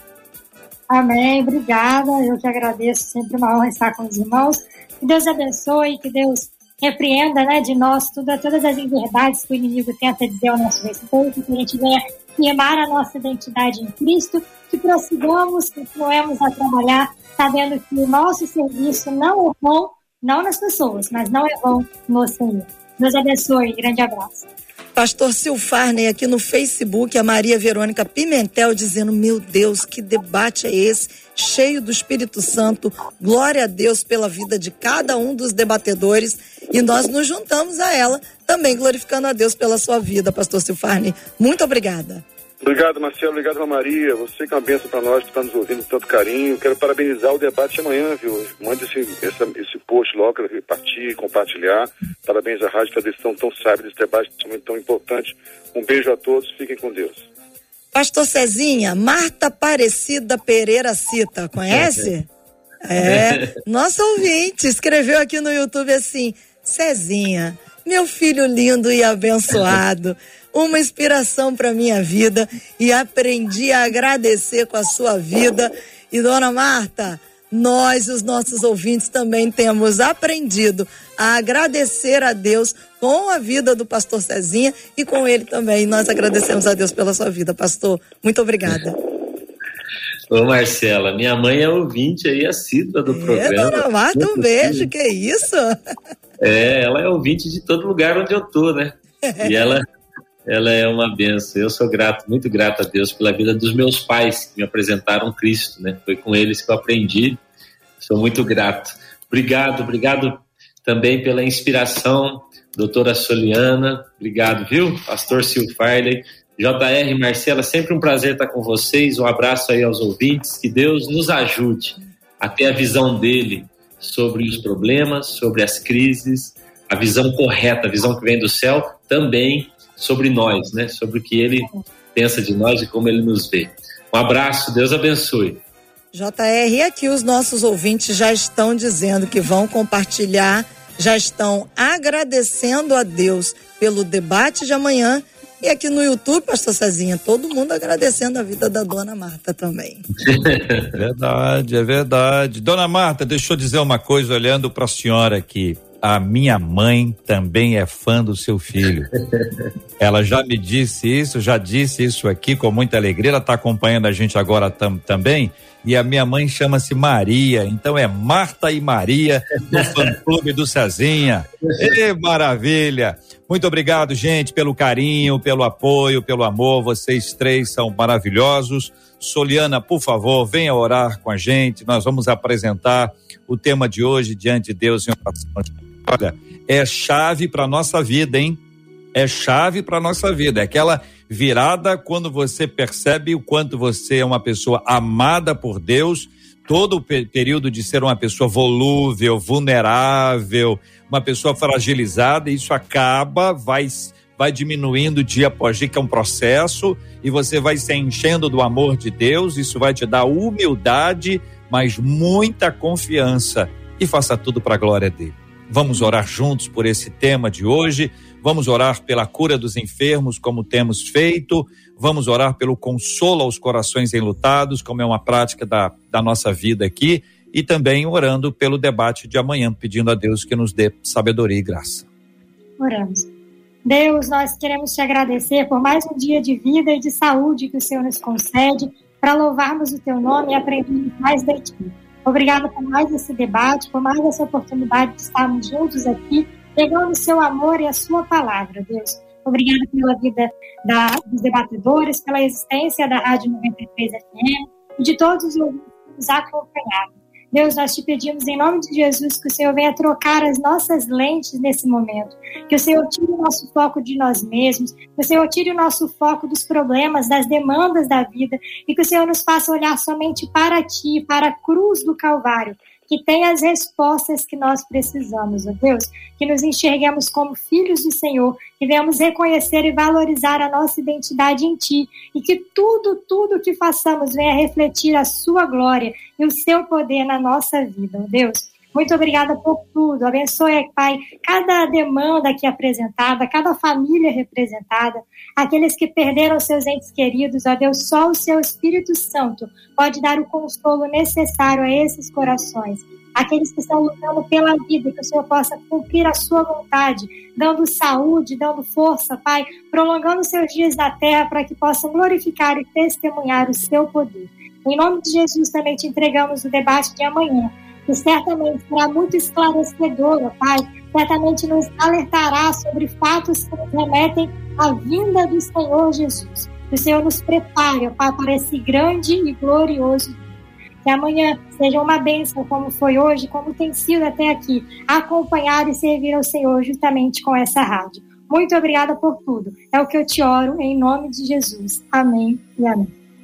Amém, obrigada. Eu que agradeço, sempre uma honra estar com os irmãos. Que Deus abençoe, que Deus repreenda né, de nós tudo, todas as inverdades que o inimigo tenta dizer ao nosso respeito, que a gente venha firmar a nossa identidade em Cristo, que prossigamos, continuemos a trabalhar, sabendo que o nosso serviço não é bom, não nas pessoas, mas não é bom no Senhor. Deus abençoe, grande abraço. Pastor Silfarney aqui no Facebook, a Maria Verônica Pimentel dizendo: Meu Deus, que debate é esse? Cheio do Espírito Santo. Glória a Deus pela vida de cada um dos debatedores. E nós nos juntamos a ela, também glorificando a Deus pela sua vida, Pastor Silfarney. Muito obrigada. Obrigado, Marcelo. Obrigado, Maria. Você que é uma benção para nós, que está nos ouvindo com tanto carinho. Quero parabenizar o debate de amanhã, viu? Mande esse, esse, esse post logo, para repartir, compartilhar. Parabéns à rádio pela decisão tão sábia desse debate tão importante. Um beijo a todos. Fiquem com Deus. Pastor Cezinha, Marta Aparecida Pereira Cita, conhece? É, nosso ouvinte escreveu aqui no YouTube assim: Cezinha, meu filho lindo e abençoado uma inspiração para minha vida e aprendi a agradecer com a sua vida. E dona Marta, nós, os nossos ouvintes, também temos aprendido a agradecer a Deus com a vida do pastor Cezinha e com ele também. Nós agradecemos a Deus pela sua vida, pastor. Muito obrigada. Ô Marcela, minha mãe é ouvinte aí, assídua do é, programa. Dona Marta, um beijo, que isso? É, ela é ouvinte de todo lugar onde eu tô, né? E ela ela é uma benção. Eu sou grato, muito grato a Deus pela vida dos meus pais que me apresentaram Cristo, né? Foi com eles que eu aprendi. Sou muito grato. Obrigado, obrigado também pela inspiração, doutora Soliana. Obrigado, viu? Pastor Silfarley. JR Marcela, sempre um prazer estar com vocês. Um abraço aí aos ouvintes. Que Deus nos ajude a ter a visão dele sobre os problemas, sobre as crises, a visão correta, a visão que vem do céu, também sobre nós, né? Sobre o que ele pensa de nós e como ele nos vê. Um abraço, Deus abençoe. JR, e aqui os nossos ouvintes já estão dizendo que vão compartilhar, já estão agradecendo a Deus pelo debate de amanhã. E aqui no YouTube, Pastor Cezinha, todo mundo agradecendo a vida da dona Marta também. verdade, é verdade. Dona Marta, deixa eu dizer uma coisa olhando para a senhora aqui a minha mãe também é fã do seu filho. Ela já me disse isso, já disse isso aqui com muita alegria. Ela está acompanhando a gente agora tam, também. E a minha mãe chama-se Maria, então é Marta e Maria no fã-clube do Cezinha. Maravilha! Muito obrigado, gente, pelo carinho, pelo apoio, pelo amor. Vocês três são maravilhosos. Soliana, por favor, venha orar com a gente. Nós vamos apresentar o tema de hoje diante de Deus em oração. Olha, é chave para nossa vida, hein? é chave para nossa vida. É aquela virada quando você percebe o quanto você é uma pessoa amada por Deus, todo o período de ser uma pessoa volúvel, vulnerável, uma pessoa fragilizada, isso acaba, vai vai diminuindo dia após dia, que é um processo, e você vai se enchendo do amor de Deus, isso vai te dar humildade, mas muita confiança, e faça tudo para a glória dele. Vamos orar juntos por esse tema de hoje. Vamos orar pela cura dos enfermos, como temos feito. Vamos orar pelo consolo aos corações enlutados, como é uma prática da, da nossa vida aqui. E também orando pelo debate de amanhã, pedindo a Deus que nos dê sabedoria e graça. Oramos. Deus, nós queremos te agradecer por mais um dia de vida e de saúde que o Senhor nos concede para louvarmos o teu nome e aprendermos mais de ti. Obrigada por mais esse debate, por mais essa oportunidade de estarmos juntos aqui, pegando o seu amor e a sua palavra, Deus. Obrigada pela vida da, dos debatedores, pela existência da Rádio 93 FM e de todos os que nos acompanharam. Deus, nós te pedimos em nome de Jesus que o Senhor venha trocar as nossas lentes nesse momento, que o Senhor tire o nosso foco de nós mesmos, que o Senhor tire o nosso foco dos problemas, das demandas da vida e que o Senhor nos faça olhar somente para ti, para a cruz do Calvário, que tem as respostas que nós precisamos, ó Deus, que nos enxerguemos como filhos do Senhor, que venhamos reconhecer e valorizar a nossa identidade em Ti, e que tudo, tudo que façamos venha refletir a Sua glória e o Seu poder na nossa vida, ó Deus. Muito obrigada por tudo. Abençoe, Pai, cada demanda aqui apresentada, cada família representada, aqueles que perderam seus entes queridos, ó Deus, só o seu Espírito Santo pode dar o consolo necessário a esses corações. Aqueles que estão lutando pela vida, que o Senhor possa cumprir a sua vontade, dando saúde, dando força, Pai, prolongando seus dias na terra para que possam glorificar e testemunhar o seu poder. Em nome de Jesus, também te entregamos o debate de amanhã certamente será muito esclarecedora, Pai. Certamente nos alertará sobre fatos que nos remetem à vinda do Senhor Jesus. Que o Senhor nos prepare, Pai, para esse grande e glorioso dia. Que amanhã seja uma bênção, como foi hoje, como tem sido até aqui, acompanhar e servir ao Senhor justamente com essa rádio. Muito obrigada por tudo. É o que eu te oro em nome de Jesus. Amém e amém.